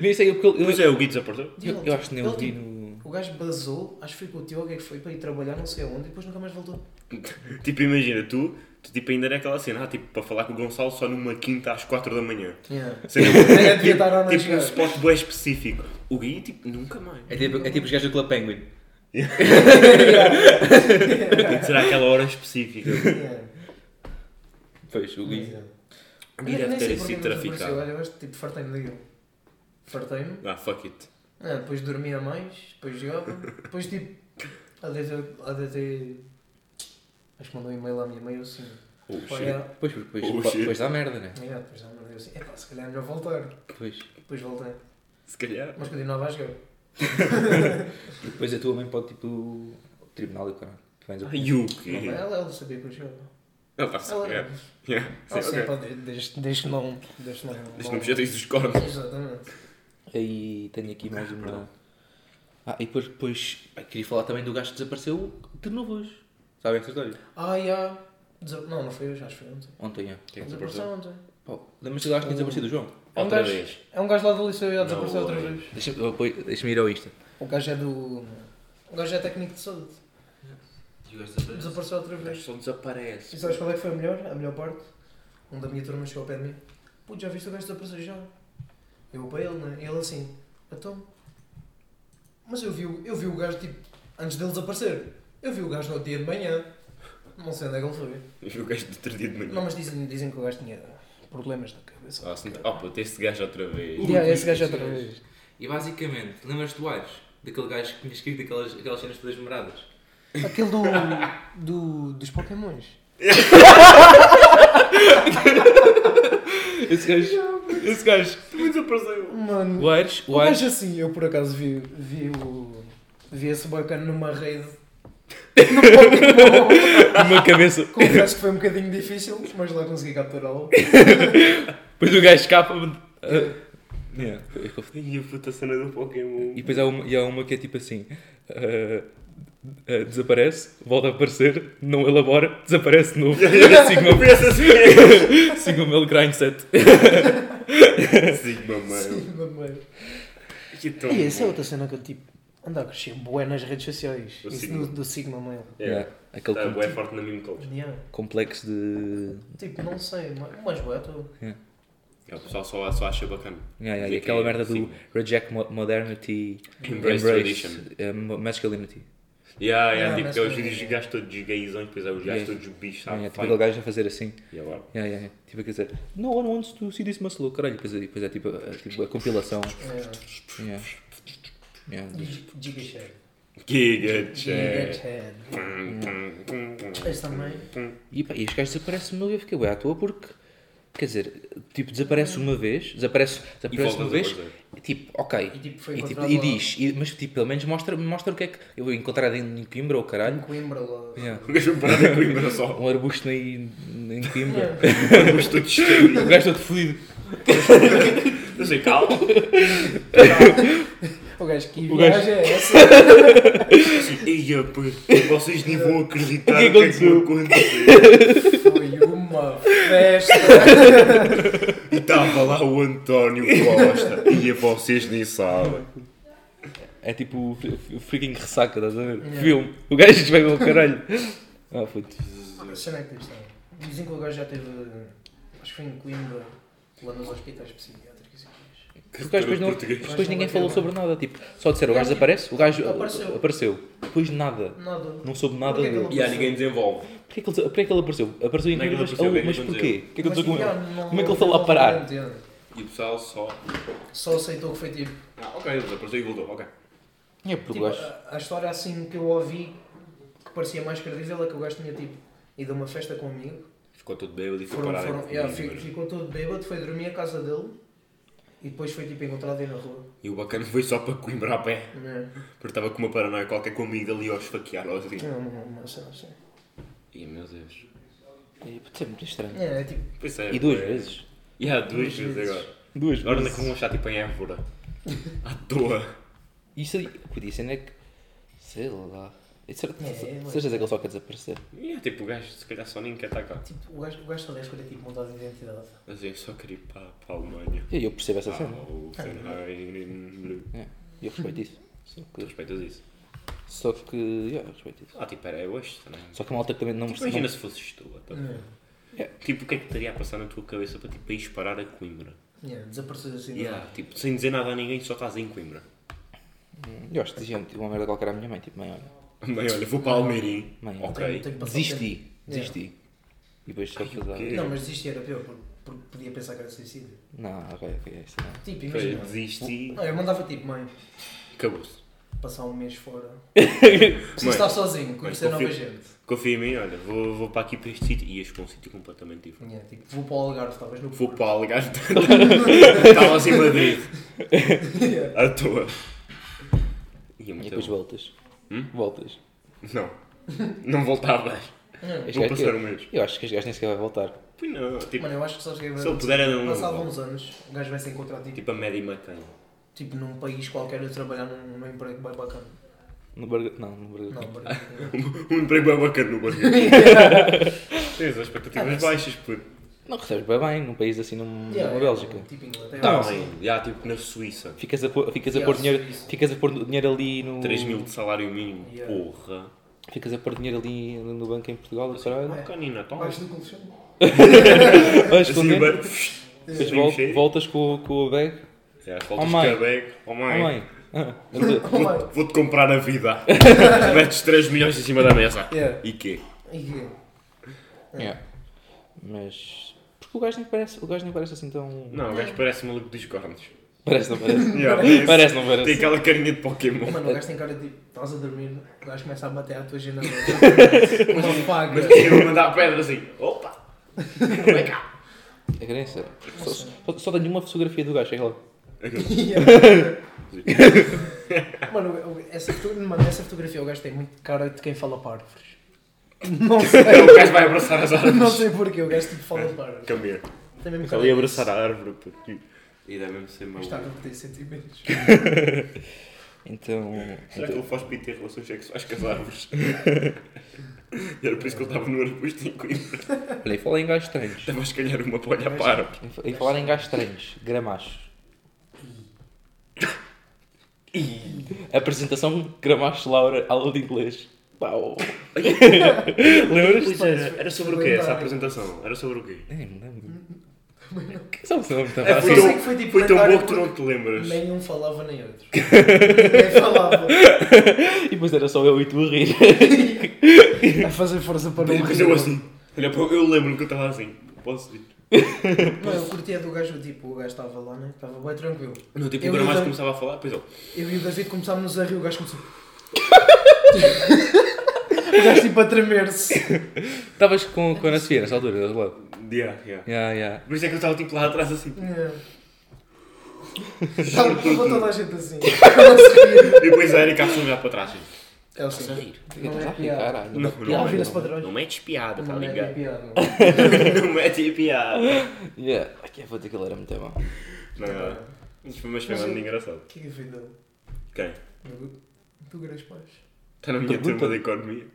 Nem sei, porque ele- Pois é, o Gui desapareceu. eu, eu acho que nem o vi tipo, no. O gajo basou, acho que foi com o teu, o que é que foi, para ir trabalhar não sei aonde e depois nunca mais voltou. (laughs) Tipo, imagina, tu, tu tipo, ainda era aquela cena, ah, tipo, para falar com o Gonçalo só numa quinta às 4 da manhã. Yeah. É, lá na tipo, um spot bem específico. O Gui, tipo, nunca mais. É tipo, é tipo os gajos do Club Penguin. Tem que ser àquela hora específica. Yeah. Pois, o Gui. Eu deve ter sido traficado. Olha, eu que tipo, fartei-me daquilo. Fartei-me, Ah, fuck it. ah, depois dormia mais, depois jogava, depois tipo, a DT, acho que mandou um e-mail à minha mãe assim. Oh, Pois, depois, Oh, depois, shit. dá merda, né? yeah, depois ela mandou assim, epá, se calhar é melhor voltar. Depois, Depois voltei, Se calhar. mas continuava a jogar. (laughs) depois a tua mãe pode tipo o tribunal e o caralho. Tu vens a- Ai, o quê? ela, ela sabia que eu jogava. Ele está-se Ela a era. cagar. Yeah, Ah, sim, sim, pá, de- desde, desde que não. Desde que não. Deixa não me chatear dos cornos. Exatamente. Aí tenho aqui mais uma. Ah, e depois, depois ah, queria falar também do gajo que desapareceu de novo hoje. Sabem essa história? Ah, já. Desa- Não, não foi hoje, acho que foi ontem. Ontem, é. Quem Desapareceu ontem. Pô, Lembras-te do gajo que tinha desaparecido, João? É um Outra gajo- vez. É um gajo lá do liceu e já desapareceu outra vez. Deixa-me deixa-me ir ao Insta. O gajo é do. O gajo é técnico de saúde. Desapareceu outra vez. só desaparece. E sabes qual é que foi a melhor? A melhor parte? um da minha turma chegou ao pé de mim. Putz, já viste o gajo desaparecer já? Eu para ele, né? E ele assim, então. Mas eu vi, o- eu vi o gajo tipo, antes dele desaparecer. Eu vi o gajo no outro dia de manhã. Não sei onde é que ele foi. Eu vi o gajo do outro dia de manhã. Não, mas dizem, dizem que o gajo tinha problemas na cabeça. Ah, não- Oh, puto, esse gajo outra vez. Yeah, esse gajo outra vez. E basicamente, lembras-te do Aires? Daquele gajo que tinha escrito aquelas, aquelas cenas todas memoradas. Aquele do, do, dos Pokémons. Esse gajo. Esse gajo. Também desapareceu. Mano, O Aires. o Aires. assim, eu por acaso vi, vi, o, vi esse bacana numa rede. Uma cabeça. Confesso que foi um bocadinho difícil, mas lá consegui capturá-lo. Depois o gajo escapa. Ah, yeah, E a puta cena do Pokémon. E depois há uma, e há uma que é tipo assim: ah, ah, desaparece, volta a aparecer, não elabora, desaparece de novo. (laughs) Sigma, (laughs) Pensa assim. (laughs) Sigma Mel Grindset. Sigma, mamãe. Que tão E essa é outra cena que eu tipo. anda a crescer bué nas redes sociais. Do Isso Sigma. do, do Sigma Mail. É. Aquele Tá com- bué forte na meme culture. Yeah. complexo de. Tipo, não sei, mas, bué, tô... É, o pessoal só, só acha bacana. Yeah, yeah, e aquela que é merda do Sigma. reject mo- modernity, Embrace tradition. eh, mo- masculinity. Yeah, yeah, Yeah, tipo, é os vídeos de gajos todos gaysões, depois é os gajos Yeah. todos bichos, Yeah, sabe? tipo aquele gajo a fazer assim. E agora? Yeah, yeah, yeah. Tipo a dizer, no one wants to see this muscle, caralho. Depois, é- depois é tipo, é tipo a compilação. É. Yeah. Yeah. Giga Share. Giga pum, Esse também. E, pá, e os gajos desaparecem uma vez, fiquei bem à toa porque, quer dizer, tipo, desaparece uma vez, desaparece, desaparece uma vez, e tipo, ok. E tipo, foi E, tipo, e diz, e- mas tipo, pelo menos mostra, mostra o que é que eu vou encontrar em Coimbra ou em caralho. Coimbra lá. Yeah. Em Coimbra só. (laughs) Um arbusto em, em Coimbra. Yeah. Mas todo cheio. O gajo todo fodido. Não sei, calma. O gajo, que O gajo- viagem é essa? (laughs) Ia, pois, vocês nem vão acreditar O que o que é que aconteceu. Foi uma festa. E estava lá o António Costa. Ia, vocês nem sabem. É tipo o fr- o freaking ressaca, estás a ver? Yeah. Filme. O gajo vai ao caralho. Ah, puto. A cena é que sabe? Dizem que o gajo já teve. Acho que foi em Coimbra, lá nos hospitais psiquiátricos. Porque o gajo depois, não, depois ninguém falou sobre nada. Tipo, só disseram o gajo desaparece, o gajo Apareceu. apareceu. Depois nada. Nada. Não soube nada ele E há ninguém desenvolve. Porquê que ele, porquê que ele apareceu? Apareceu em é ele apareceu, oh, o que é que mas porquê? O que é que aconteceu com ele? Como é que ele não foi lá parar? entendo. E o pessoal só. Só aceitou que foi tipo. Ah, ok, desapareceu e voltou, ok. É porque o tipo gajo. a, a história assim que eu ouvi que parecia mais credível é que o gajo tinha tipo ido a uma festa com um amigo. Ficou todo bêbado e foi Foram, parar foram, yeah, ficou todo bêbado, foi dormir à casa dele e depois foi tipo encontrado aí na rua. E o bacana foi só para Coimbra a pé. Né? Porque estava com uma paranoia qualquer com o amigo dele e ao esfaquear ou assim. Não, não, não, sei, não sei. Ih, meu Deus. É, é muito estranho. É, é tipo. Pois é, E duas é. vezes. E há duas Duas vezes vezes. agora. Duas Agora anda com um achar tipo em Évora. (laughs) À toa. Isso aí, podia ser, é que. Sei lá. É certo, É, mas- certeza que ele só quer desaparecer. E é tipo, o gajo se calhar só nem quer estar cá. tipo o gajo, o gajo só deve escolher tipo mudar de identidade. Mas eu só queria ir para, para a Alemanha. E eu percebo essa Ah, cena. o Fernheim. É, eu respeito isso. Só Tu que. respeitas isso? Só que. Yeah, eu respeito isso. Ah, tipo, era eu hoje também. Só que a malta também não Tipo, imagina se fosses tu. então. É. Tipo, o que é que estaria a passar na tua cabeça para tipo, ires parar a Coimbra? Yeah, desaparecer assim. Yeah, tipo, sem dizer nada a ninguém, só estás em Coimbra. Eu acho que dizia uma merda qualquer à minha mãe, tipo, mãe, olha. (laughs) Mãe, olha, vou para Almeirim. Mãe, Ok. Tenho- tenho que passar Desisti, desisti. E depois só Ai, o fazer. quê? Não, mas desistir era pior, porque, porque podia pensar que era suicídio. Não, ok, ok, é isso não. Tipo, Foi, imagina. desisti. Não, eu mandava tipo, mãe, Acabou-se. passar um mês fora. (laughs) Preciso estar sozinho, conhecer confio- nova gente. Confia em mim, olha, vou, vou para aqui para este sítio e ias para um sítio completamente diferente. Yeah, tipo, vou para o Algarve, talvez no Vou para o Algarve. (laughs) Estava assim em Madrid. Yeah. À toa. E muito depois bom. voltas. Hum? Voltas. Não. Não voltavas. Yeah. Este Vou gajo passar um mês. Eu acho que este gajo nem sequer vai voltar. Pois não, tipo, Mano, eu acho que sabes que é Se ele puder, era um- Passado uns anos, o gajo vai se encontrar tipo, tipo a média macana. tipo num país qualquer a trabalhar num, num emprego bem bacana. No burger. Não, no burger. Não, King. Burger (laughs) Um emprego bem bacana no barriga. (laughs) Tens as expectativas baixas, puto. Não recebes bem bem num país assim num, Yeah, numa Bélgica. Tipo Inglaterra. Tá assim. já tipo na Suíça. Ficas a pôr, ficas a Yeah, pôr dinheiro, Suíça. ficas a pôr dinheiro ali no. 3 mil de salário mínimo, Yeah. porra. Ficas a pôr dinheiro ali no banco em Portugal, caralho. É. Canina, toma. Baixo do colchão. (laughs) Vais Assim, esconder, bem- depois vol- voltas com, com o bag. Já, Oh, faltas mãe. de cabego. Oh, Oh, mãe. Ah, a Oh, mãe. (laughs) Vou- Vou-te comprar a vida. (laughs) Metes 3 milhões em cima da mesa. Yeah. E quê? E quê? yeah. Mas. Porque o gajo nem parece, o gajo nem parece assim tão. Não, o gajo parece maluco dos cornos. Parece, não parece? (laughs) Yeah, isso. parece, não Tem parece? aquela carinha de Pokémon. Mano, o gajo tem cara de. Estás a dormir, o gajo começa a bater à tua agenda. Uma (laughs) faga. Mas eu vou mandar a pedra assim. Opa! Vem cá. É que nem sei. Só, só, só tenho uma fotografia do gajo, chega lá. (laughs) Mano, o- essa, mano, essa fotografia o gajo tem muito cara de quem fala para árvores. Não sei. O gajo vai abraçar as árvores. Não sei porquê, o gajo tipo fala para árvores. Come here. Tem mesmo ali abraçar a árvore. puto. E deve mesmo ser Mas está a repetir sentimentos. (laughs) Então. Será que ele faz PT ter relações sexuais com as árvores? (laughs) E era por isso que ele estava no arbusto em Coimbra. Olha, e falar em gajos estranhos. Estava a escalhar uma para olhar para a. Em E falar em gajos estranhos, gramachos. Apresentação Gramachos Laura, aula de inglês. Pau. (laughs) Lembras? Pois era, era sobre o quê essa apresentação? Era sobre o quê? É, não lembro. Sabe se não me É, foi, Eu tão, sei que foi tipo foi tão bom que tu não te lembras. Nenhum falava nem outro. (laughs) Ninguém falava. E depois era só eu e tu a rir. A fazer força para não Mas eu assim. Olha, eu lembro-me que eu estava assim. Posso ir? Não, eu curtia do gajo, tipo, o gajo estava lá, né? Estava bem tranquilo. Não, tipo, Eu o e David- começava a falar, depois ele. Eu e o David começámos a rir, o gajo começou. (laughs) o gajo tipo a tremer-se. Estavas com, com a Ana Sofia nessa altura, do lado. Yeah, yeah. Yeah, yeah. Por isso é que eu estava tipo lá atrás assim. Yeah. (laughs) Estava toda a gente assim. E depois a Erika a olhar para trás. assim. Ela Estás a se rir? Não Estás a é rir, piada. caralho. Não, Não, não, não, vira-se para trás. não metes piada, tá Não é ligado? (laughs) não. Não metes piada. Yeah. Ai, que foda aquilo era muito mau. Não, foi mas foi eu- engraçado. O que é que foi dele? Quem? Do- Grandes Pais. Está na minha Pergunta. turma de economia.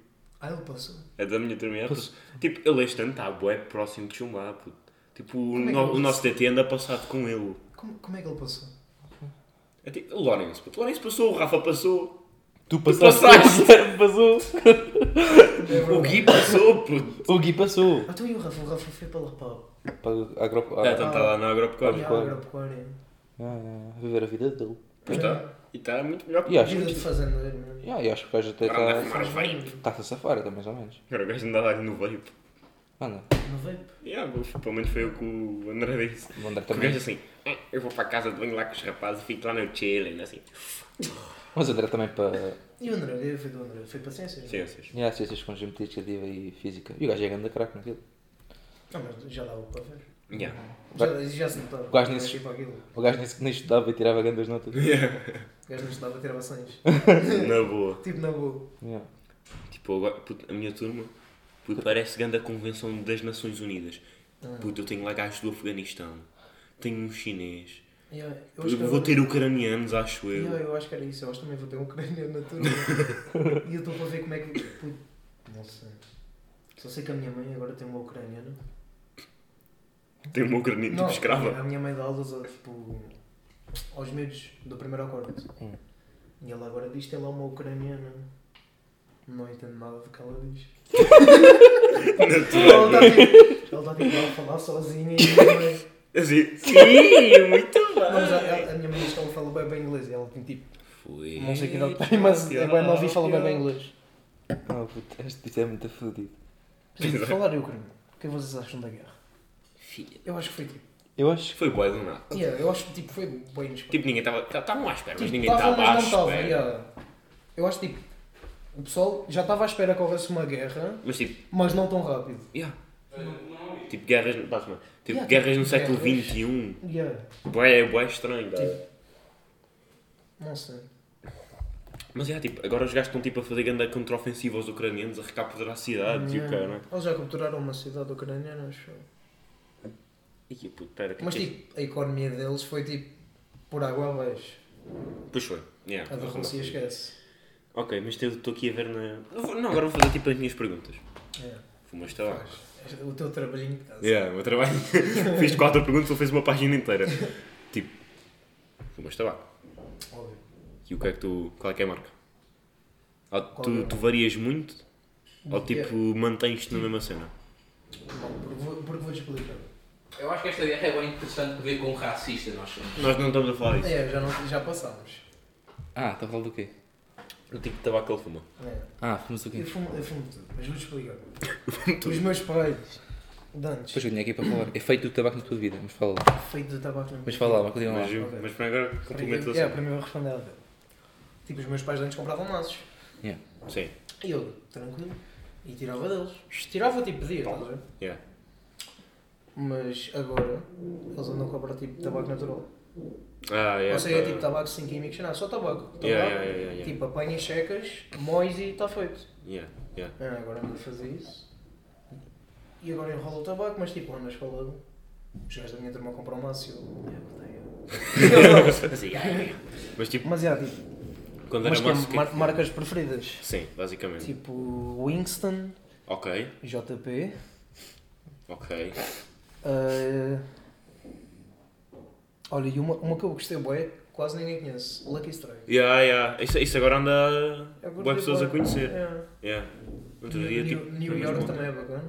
Ah, ele passou. É da minha turma. é Posso- Tipo, ele este ano está bué próximo de chumbar, puto. Tipo, o, é no- o nosso TT anda passado com ele. Como, como é que ele passou? É tipo, o Lawrence, puto. O Lawrence passou, o Rafa passou. Tu passaste. passaste. (laughs) Passou. O Gui passou, puto. O Gui passou. Ah, tu e o Rafa? O Rafa foi para lá para. Para a agro... É, então está lá na agropecuária. Ah, agropecuária. Ah, a viver a vida dele. Pois está. E está muito melhor que E o acho Vida que. de fazendeiro, mano. Yeah, e acho que o gajo até Agora anda a está. vape. Está-se a safar, até mais ou menos. Agora o gajo anda ali no vape. Anda. No vape. Yeah, mas pelo menos foi o que o André disse. O André O também. gajo assim, "Ah, eu vou para a casa de banho lá com os rapazes e fico lá no chilling, assim. Mas o André também para. E o André? Foi do André? Foi paciência? Ciências. Yeah, ciências com geometria descritiva e física. E o gajo é grande craque naquilo. Não, mas já dava para ver. Yeah. Já, já se notava. O gajo nem Não se- tipo aquilo. O gajo nem, se- nem estudava e tirava grandes notas. O gajo não estudava a tirar ações. (laughs) Na boa. tipo na boa. Yeah. Tipo, agora, puto, a minha turma puto, parece grande a convenção das Nações Unidas. Ah. Puto, eu tenho lá gajos do Afeganistão. Tenho um chinês. Yeah, eu, que vou ter ucranianos, acho eu. Yeah, eu acho que era isso. Eu acho que também vou ter um ucraniano na turma. (laughs) e eu estou para ver como é que. Puto, Não sei. Só sei que a minha mãe agora tem uma ucraniana. Tenho uma ucraniana tipo escrava. A minha mãe dá aulas a, tipo, aos miúdos do primeiro quarto. Hum. E ela agora diz que tem lá uma ucraniana. Não entendo nada do que ela diz. Ela está tipo, ela tá, tipo, a falar sozinha e a minha mãe. Assim, sim, muito Não, mas a, bem. a- minha mãe diz que ela fala bem bem inglês. E ela tem tipo, Foi. não sei que idade tem, mas é bem nova e fala bem bem inglês. Oh, puto, este isto é muito fodido. Gente, falar em ucraniano, o que vocês acham da guerra? Filha. Eu acho que foi tipo. Eu acho Foi boa do nada. Yeah, eu acho que tipo, foi bem inesperado. Tipo, ninguém estava. Estavam à espera, mas Tipo, ninguém tava, estava à não espera. yeah. Eu acho tipo, o pessoal já estava à espera que houvesse uma guerra, Mas tipo, mas não tão rápido. yeah. Tipo, guerras. Tipo, Yeah, guerras tipo, no século guerras. XXI. Yeah. Bué, bué estranho. tá? Não sei. Mas é, tipo, agora os gajos estão tipo a fazer grande contra-ofensiva aos ucranianos, a recapturar cidades e o Yeah. cara. Eles já capturaram uma cidade ucraniana, acho. eu. Puto, pera, que Mas que é tipo, a economia deles foi tipo por água abaixo. Pois foi. Yeah, A da Rússia esquece. Ok, mas estou aqui a ver na. Vou- Não, agora vou fazer tipo as minhas perguntas. É, Fumas tabaco. faz. O teu trabalhinho de casa. Yeah, o meu trabalho. (laughs) Fiz quatro perguntas, ele fez uma página inteira. Tipo, fumas tabaco. Óbvio. E o que é que tu. Qual é que é a marca? Ou tu, tu varias muito? Ou tipo, mantens-te na mesma cena? Vou, porque vou-te explicar. Eu acho que esta guerra é bem interessante ver com um racista, nós somos. Nós não estamos a falar disso. É, já, não, já passámos. Ah, está a falar do quê? O tipo de tabaco que ele fuma. É. Ah, fomos o quê? Eu fumo, eu fumo tudo, mas vou-te explicar. (laughs) Os meus pais, de antes, Depois eu tinha aqui para falar. É feito do tabaco na tua vida, mas fala lá. feito de tabaco na minha Mas fala lá, continua lá. Mas, eu- ok. mas para agora complemento É, assim. primeiro vou responder a dele. Tipo, os meus pais antes compravam maços. Sim. E eu, tranquilo, e tirava deles. Tirava tipo pedia, estás a ver? Yeah. Mas agora, eles andam a comprar tipo tabaco natural. Ah, yeah, Ou seja, é tá- tipo tabaco sem químicos, não, só tabaco. Tabaco, Yeah, yeah, yeah, yeah. tipo apanhas secas, moes e está feito. Yeah, yeah. Ah, agora ando a fazer isso. E agora enrolo o tabaco, mas tipo, lá na escola, os gajos da minha turma compram maço e eu. (laughs) Assim, yeah, yeah, yeah. Mas tipo, Mas é, tipo, quando mas era é que é mar- marcas preferidas. Sim, basicamente. Tipo Winston, Ok, JP. ok. Ah, olha, e uma, uma que eu gostei bué, quase ninguém conhece. Lucky Strike. Yeah, yeah. Isso, isso agora anda. Curti Boas pessoas a conhecer. É. Yeah. Outro New, dia, New- tipo. New York mesmo também é bacana.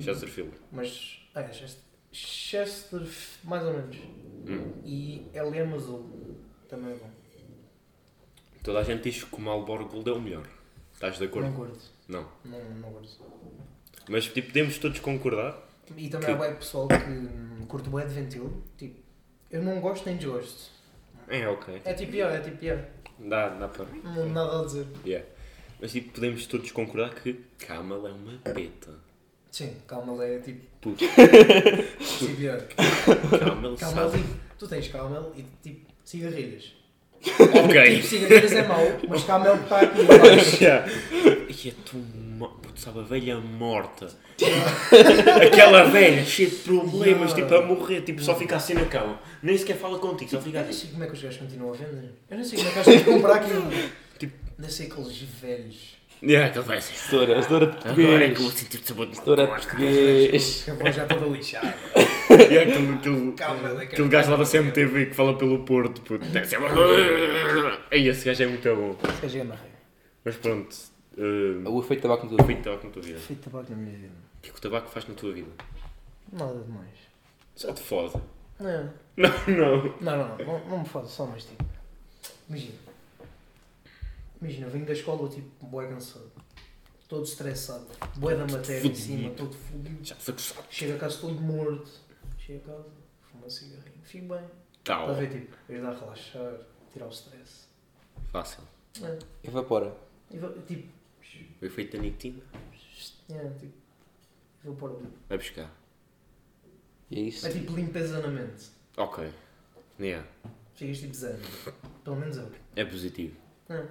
Chesterfield. Mas. É, Chester, Chester mais ou menos. Hum. E LM Azul também é bom. Toda a gente diz que o Malboro Gold é o melhor. Estás de acordo? Não curto. Não. Não, não curto. Mas tipo, podemos todos concordar. E também Que- há bué pessoal que hum, curte bué de ventil. Tipo, eu não gosto nem desgosto. É, ok. É tipo, é tipo, yeah. Dá, dá para. não nada a dizer. Yeah. Mas tipo, podemos todos concordar que Camel é uma peta. Sim, calma, é tipo. Puto. (laughs) tipo. Camel Camel, sabe. tu tens camel e tipo cigarrilhas. Ok. Tipo, cigarrilhas é mau, mas camel está aqui. (laughs) Yeah. E é tu, puto, sabe, a velha morta. (laughs) Aquela velha cheia de problemas, Yeah. tipo, a morrer, tipo, só fica assim na cama. Nem sequer fala contigo, só fica Eu não assim. sei como é que os gajos continuam a vender. Eu não sei como é que os gajos (laughs) comprar aquilo. Tipo- Não sei aqueles velhos. Yeah, aquele vai assim. Setora, setora Agora é que eu vou sentir sabor de costa. português. Que a voz já toda lixada. (laughs) E é aquele, aquele, Calma, daquele- aquele gajo lá da CMTV que fala pelo Porto, puto. Deve ser. Ei, esse gajo é muito bom. Seja rei. Mas pronto. Uh, O efeito tabaco na tua vida. feito tabaco na tua vida. Feito tabaco na minha vida. O que é que o tabaco faz na tua vida? Nada demais. Só te fode. (laughs) Não, Não, não. não, não, não, não me foda, só mais tipo. Imagina. Imagina, eu venho da escola tipo, bué cansado. Todo estressado. Bué da matéria em cima, Fudido. todo fudido. Já se acostuma. Chego a casa todo morto. Chego a casa, fumo um cigarrinho. Fico bem. Tá, Está a ver, tipo, ajudar a relaxar, tirar o stress. Fácil. É. Evapora. E va- tipo, O efeito da nicotina. é, tipo, vou pôr ali. Vai buscar. E é isso. É tipo limpeza na mente. Ok. Yeah. Ficas tipo zen. Pelo menos eu. É positivo. É.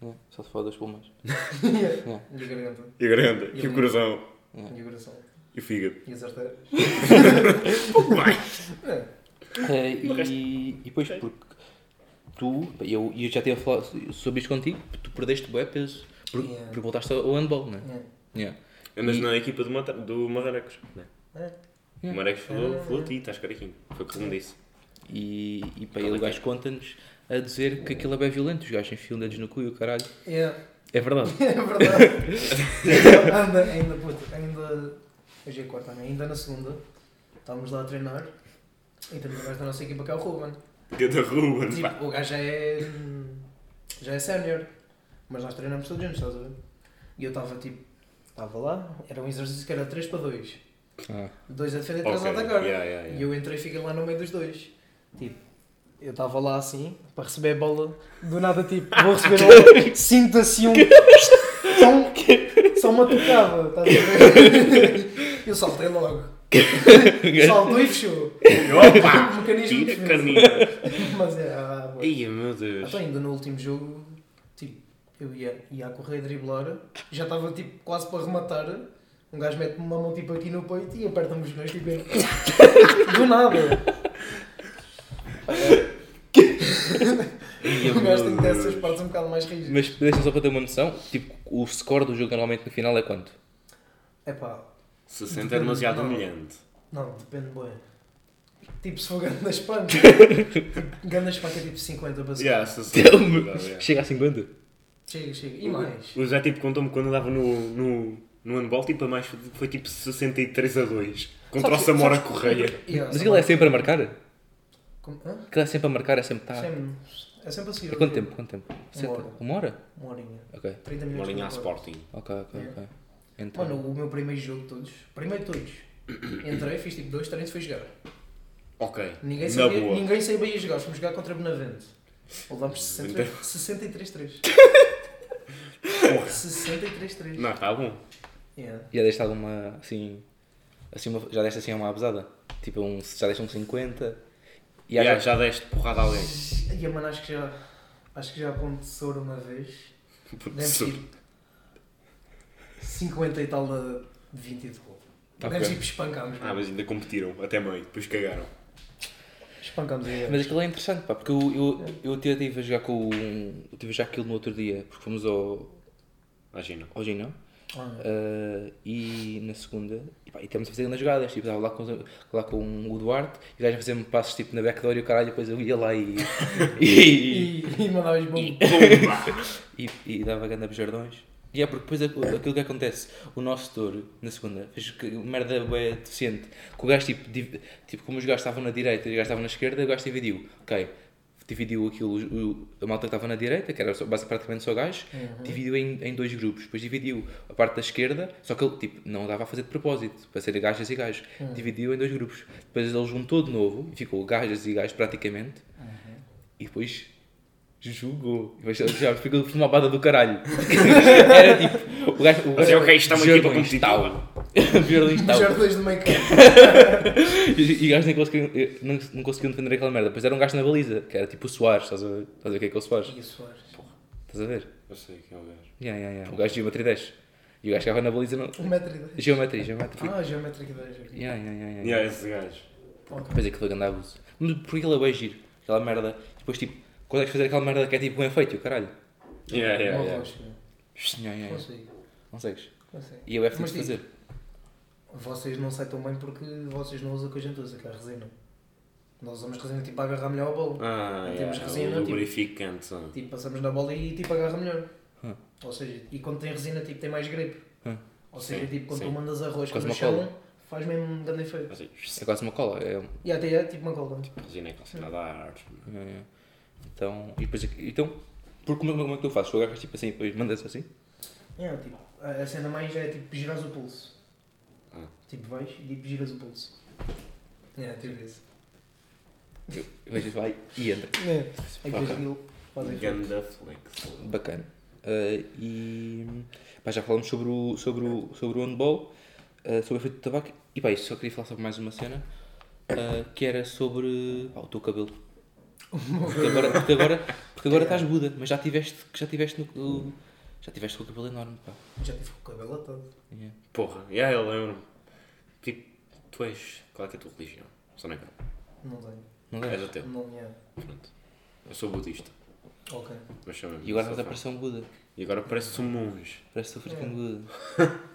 É, só se fala dos pulmões. (laughs) yeah. E a garganta. E a garganta. E E o coração. E o coração. E o fígado. E as artérias. (laughs) Pouco mais. É. É, e, e depois, porque tu, eu, eu já tinha falado sobre isto contigo, tu perdeste bué peso, porque, Yeah. porque voltaste ao handball, não é? É. Yeah. Andas E- na equipa do, Mata- do Marrecos. Né? É. O Marrecos falou, É. falou a ti, estás caraquinho. Foi o que ele me disse. E, e pá, ele, o gajo conta-nos a dizer que aquilo é bem violento, os gajos enfiam dedos no cu e o caralho. É. É verdade. (laughs) É verdade. (laughs) ainda, ainda, puto, ainda. Hoje é quarta, né? ainda na segunda. Estávamos lá a treinar. E temos o gajo da nossa equipa que é o Ruben. Cada Ruben. pá. Tipo, o gajo já é. já é sénior. Mas nós treinamos todos juntos, estás a ver? E eu estava tipo. Estava lá, era um exercício que era 3 para 2. Ah, Dois a defender e três Ok, a atacar. yeah, yeah, yeah. E eu entrei e fiquei lá no meio dos dois. Tipo, eu estava lá assim, para receber a bola, do nada tipo, vou receber a bola, (laughs) sinto assim um. (laughs) Só, um, só uma tocada, estás a ver? Eu saltei logo. (laughs) Saltou e fechou. Opa! Um mecanismo carninha. Mas é, ah. Ai, meu Deus. Até ainda no último jogo, eu ia, ia a correr a driblar, já estava tipo quase para rematar. Um gajo mete-me uma mão tipo aqui no peito e aperta-me os dois, tipo, (laughs) do nada. (laughs) O gajo tem dessas partes um bocado mais rígidas. Mas deixa só para ter uma noção, tipo, o score do jogo normalmente no final é quanto? É pá, 60 é demasiado humilhante. não, depende, boé. Tipo, se for grande espanca, (laughs) tipo, grande espanca é tipo 50 para cima. Yeah, 60. Chega a 50? Chega, chega. E mais? O Zé tipo contou-me quando andava no, no, no handball, tipo, a mais foi, foi tipo 63 a 2 contra Sabes- o Samora sabes- Correia. Yeah, Mas ele é sempre a marcar? Como- hã? Aquilo é sempre a marcar, é sempre tá. Sempre- É sempre assim. E quanto tempo? Quanto tempo? Sete- hora. Uma hora? Uma horinha. Ok, 30 minutos. Uma linha a por Sporting. ok, ok, ok. Então, Mano, o meu primeiro jogo de todos, primeiro de todos, (coughs) entrei, fiz tipo dois treinos e fui jogar. Ok. Ninguém Na sabia, boa. ninguém sabia jogar, fomos jogar contra Benavente. Levámos 60 Então- 63-3. Porra. 63-3. Não, está bom. Yeah. já deste alguma, assim, assim uma- já deste assim uma abusada? Tipo, um, já deste um 50? E Yeah, já, já deste porrada a alguém. E a mano, acho que já. Acho que já aconteceu uma vez. Deve ser 50 e tal de 20 e de gol. Ok. Deve tipo espancámos. Ah, mas ainda competiram até meio, depois cagaram. Espancámos aí. Mas aquilo é interessante, pá, porque eu, eu, eu até estive a jogar com o. Eu tive a jogar aquilo no outro dia, porque fomos ao, Imagina. ao Ginão. Ah, Uh, e na segunda, e, pá, e estamos a fazer nas jogadas, tipo, estava lá com, lá com o Duarte e o gajo a fazer-me passos tipo na backdoor e o caralho, depois eu ia lá e. (laughs) e, e, e mandavas bom. e, e dava ganda bejardões. E é porque depois aquilo aquilo que acontece, o nosso touro na segunda fez que merda bem deficiente. Que o gajo, tipo, div- tipo, como os gajos estavam na direita e os gajos estavam na esquerda, o gajo dividiu. Ok, dividiu aquilo, o- a malta que estava na direita, que era só, basicamente praticamente só gajo, dividiu em, em dois grupos. Depois dividiu a parte da esquerda, só que ele tipo, não dava a fazer de propósito, para ser gajas e gajos. Dividiu em dois grupos. Depois ele juntou de novo e ficou gajas e gajos praticamente. E depois. E depois já ficou uma bada do caralho. (laughs) Era tipo, o gajo. O Mas é ok, isto é uma equipa competitiva. Jardins tal. Jardins do meio campo. (laughs) E e gajos nem conseguiam, não, não conseguiam defender aquela merda. Depois era um gajo na baliza, que era tipo o Soares. Estás a ver, estás a ver o que é que é o Soares? E o Soares. Estás a ver? Eu sei que é o gajo. Yeah, yeah, yeah. O gajo de geometria 10. E o gajo ficava na baliza. Não... 1,10m. Geometria, geometria. Ah, geométrico 10. ok. Yeah, yeah, yeah, yeah. E é esse gajo. Ok. Depois aquilo foi grande abuso. Mas porque aquilo é bem giro. Aquela merda. Depois tipo, quando é que fazer aquela merda que é tipo um efeito, o caralho? Yeah, yeah, Uma yeah. Yeah, yeah, yeah. Consegues? Consigo. E eu é tipo, fazer. Vocês não aceitam bem porque vocês não usam o que a gente usa, que é a resina. Nós usamos resina tipo para agarrar melhor a bola. Ah, Temos yeah, resina, o tipo- lubrificante. ah. Tipo, passamos na bola e tipo agarra melhor. Hum. Ou seja, e quando tem resina tipo tem mais gripe. Hum. Ou seja, Sim, tipo quando sim. tu mandas a Quase no uma chão, cola. faz mesmo um grande efeito. Assim, É quase uma cola. É... E até é tipo uma cola. Resina é calcinada a arte. Yeah, yeah. Então, e depois, então, por como, como é que tu fazes? Tu agarras tipo assim, depois mandas assim? É, tipo, a a cena mais é tipo giras o pulso. Ah. Tipo, vais e tipo, giras o pulso. É, tipo isso. Eu eu vejo isso, vai e entra. É. Depois Ok. aquilo faz efeito. Ganda flex. Bacana. Ah, e pá, já falamos sobre o, sobre o, sobre o handball, ah, sobre o efeito do tabaco. E pá, só queria falar sobre mais uma cena ah, que era sobre pá, o teu cabelo. (laughs) Porque agora, porque agora, porque agora estás Buda, mas já tiveste, já tiveste, no, já tiveste com o cabelo enorme. Pá. Já tive com o cabelo atado. Yeah. Porra, e aí eu lembro-me. Tipo, tu és. Qual é que é a tua religião? Só não é cá. Não tenho. Não És é? ateu. Não é. Pronto. Eu sou budista. Ok. Mas chama-me. E agora estás a parecer um Buda. E agora parece um monge. Parece o freaking É. Buda. (laughs)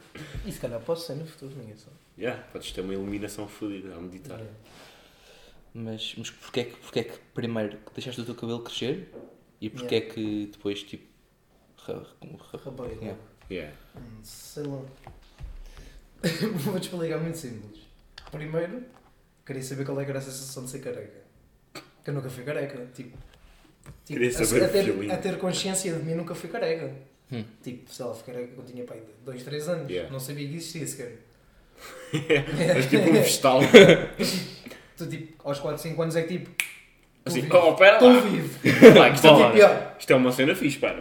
E se calhar posso ser no futuro, ninguém sabe. Yeah, podes ter uma iluminação fodida a meditar. É. Mas, mas porquê, é que, porquê é que primeiro deixaste o teu cabelo crescer e porquê é que depois tipo. Ra- ra- Rapaz, Yeah. Yeah. Hum, Sei lá. (laughs) Vou-te explicar muito simples. Primeiro, queria saber qual é que era a sensação de ser careca. Que eu nunca fui careca. Tipo, tipo Queria a- saber a, o ter, a ter consciência de mim nunca fui careca. Hum. Tipo, sei lá, fui careca quando tinha pai 2, 3 anos. Yeah. Não sabia que existia sequer. Mas tipo um (laughs) vegetal. Tu tipo, aos 4, 5 anos é que tipo. Assim, vivo. oh, pera Estou lá. vivo. Lá, isto, Tipo, é, yeah, isto é uma cena fixe, pá.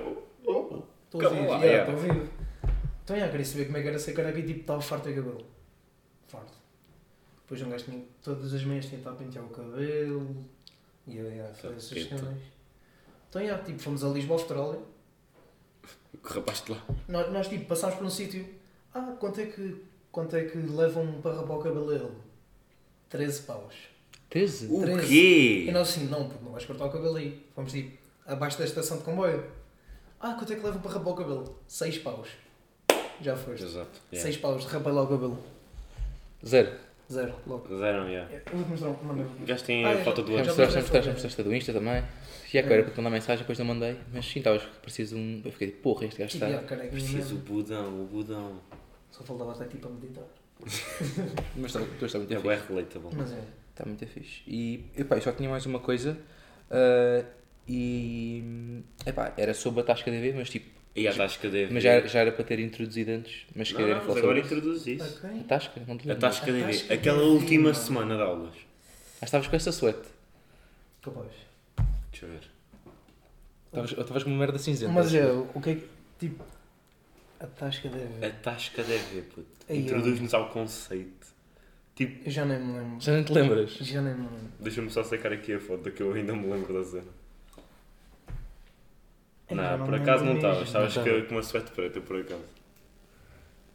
Estou vivo, yeah, estou vivo. Então, yeah, queria saber como é que era ser careca e tipo, estava farto de cabelo. Farto. Depois um gajo tinha, todas as manhãs tinha de estar a pentear o cabelo. E eu, yeah, fazer essas cenas. Então, yeah, tipo, fomos a Lisboa, Austrália. Que rapaz de lá. Nós, nós tipo, passámos por um sítio. Ah, quanto é que, quanto é que levam para rapar o cabelo a ele? 13 paus. 13? O Treze. quê? E nós assim, não, puto, não vais cortar o cabelo aí. Fomos tipo, abaixo da estação de comboio. Ah, quanto é que levam para rapar o cabelo? 6 paus. Já foste. Exato. 6 paus, rapei lá o cabelo. Zero. Zero, logo. Zero, yeah. Eu vou-te mostrar uma. mano, O gajo tem Ah, a já- foto do já mostraste, já mostraste, já mostraste a do Insta também. E é que era para te mandar mensagem, depois não mandei. Mas sim, estavas preciso de um. Eu fiquei tipo, porra, este gajo está. yeah, Preciso o budão, o budão. Só faltava até tipo a meditar. (laughs) Mas está, tu está muito É fixe. bem relatable. Mas é. Está muito fixe. E epá, eu só tinha mais uma coisa. ah, e. Epá, era sobre a Tasca DV, mas tipo. E a tasca deve. Mas já, já era para ter introduzido antes. Mas se Não, falar mas agora sobre isso. introduz isso. Ok. A Tasca? Não te A lembro. tasca A tasca Aquela deve, última semana de aulas. Ah, estavas com essa suete. Capaz. Deixa eu ver. Estavas- Estavas com uma merda cinzenta. Mas é, o que é que. Tipo. A tasca deve. A tasca deve, puto. Introduz-nos ao conceito. Tipo, Eu já nem me lembro. Já nem te lembras? Já nem me lembro. deixa-me só sacar aqui a foto que eu ainda me lembro da cena. Já Não, por acaso não estavas. Estavas Não com uma suéte preta, por acaso.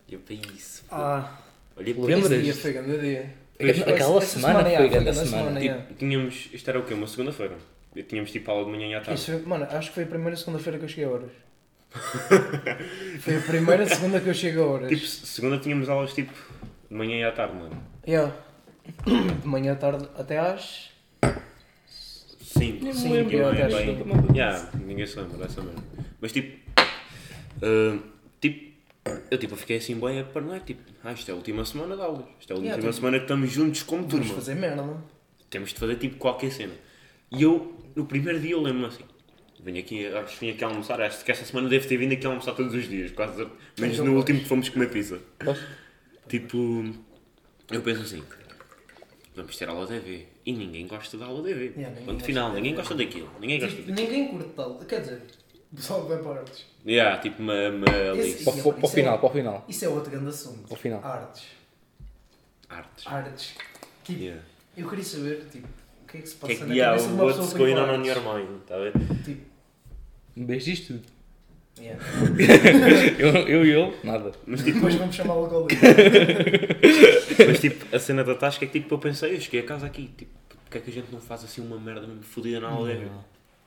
E eu para isso. Ah, Olha para Lembras? esse dia foi grande dia. Aquela, aquela Essa semana semana, foi grande semana. semana, Tipo, tínhamos. Isto era o quê? Uma segunda-feira. Tínhamos tipo aula de manhã e à tarde. Isso mano, acho que foi a primeira segunda-feira que eu cheguei a horas. (laughs) foi a primeira segunda que eu chego a horas. Tipo, se- segunda tínhamos aulas tipo de manhã e à tarde, mano. Yeah. (coughs) De manhã à tarde até às. Sim, eu não até é acho bem. não- Yeah, ninguém se lembra dessa merda. Mas tipo. ah, tipo. Eu tipo fiquei assim bem a paranoia, tipo, ah, isto é a última semana de aulas. Isto é a última Yeah, tipo, semana que estamos juntos como turma. fazer merda. Temos de fazer tipo qualquer cena. E eu, no primeiro dia, eu lembro-me assim. Venho aqui, acho que vim aqui almoçar. Acho que esta semana devo ter vindo aqui almoçar todos os dias, quase. Menos Então no último que fomos comer pizza. Posso? Tipo, eu penso assim: vamos ter aula de EV. E ninguém gosta da aula de EV. Yeah, ninguém Ponto gosta final, ninguém gosta daquilo. Ninguém gosta Tipo, daquilo. ninguém curte tal. Quer dizer, o pessoal que vai para artes. Yeah, tipo, uma, uma. Esse- Para, o- para o Isso é- final, para o final. Isso é outro grande assunto. Ao final. Artes. Artes. Artes. Tipo, Yeah. eu queria saber, tipo, o que é que se passa Que, na yeah, cabeça de uma what's pessoa que going vai on para on artes. your mind? Tá a ver? Tipo, Um beijo disto tudo. yeah. (laughs) Eu, eu e ele, nada. Mas tipo, Depois vamos chamar o alcoólico. (laughs) mas, tipo, a cena da tasca é que tipo, eu pensei, eu cheguei a casa aqui, tipo, porque é que a gente não faz assim uma merda mesmo fodida na aula de EV?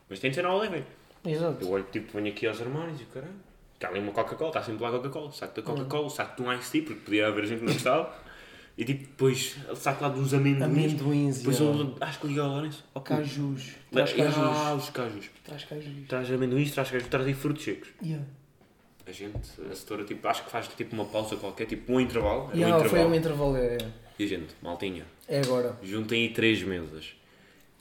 Mas tem de ser na aula de EV. Exato. Eu olho, tipo, venho aqui aos armários e caralho. Está ali uma Coca-Cola, está sempre lá Coca-Cola. Saco da Coca-Cola, saco de um Ice Tea, porque podia haver gente que não gostava. E tipo, depois, saco lá dos amendoins. Amendoins, Depois eu acho que liguei ao Lourenço. Oh. Cajus. Ah, Traz cajus. os cajus. Traz cajus. Traz amendoins, traz cajus, traz aí frutos secos. Yeah. A gente, a setora, tipo, acho que faz tipo uma pausa qualquer, tipo um intervalo. Um Yeah, foi intervalo. um intervalo. É, E a gente, maltinha, é agora. juntem aí três mesas.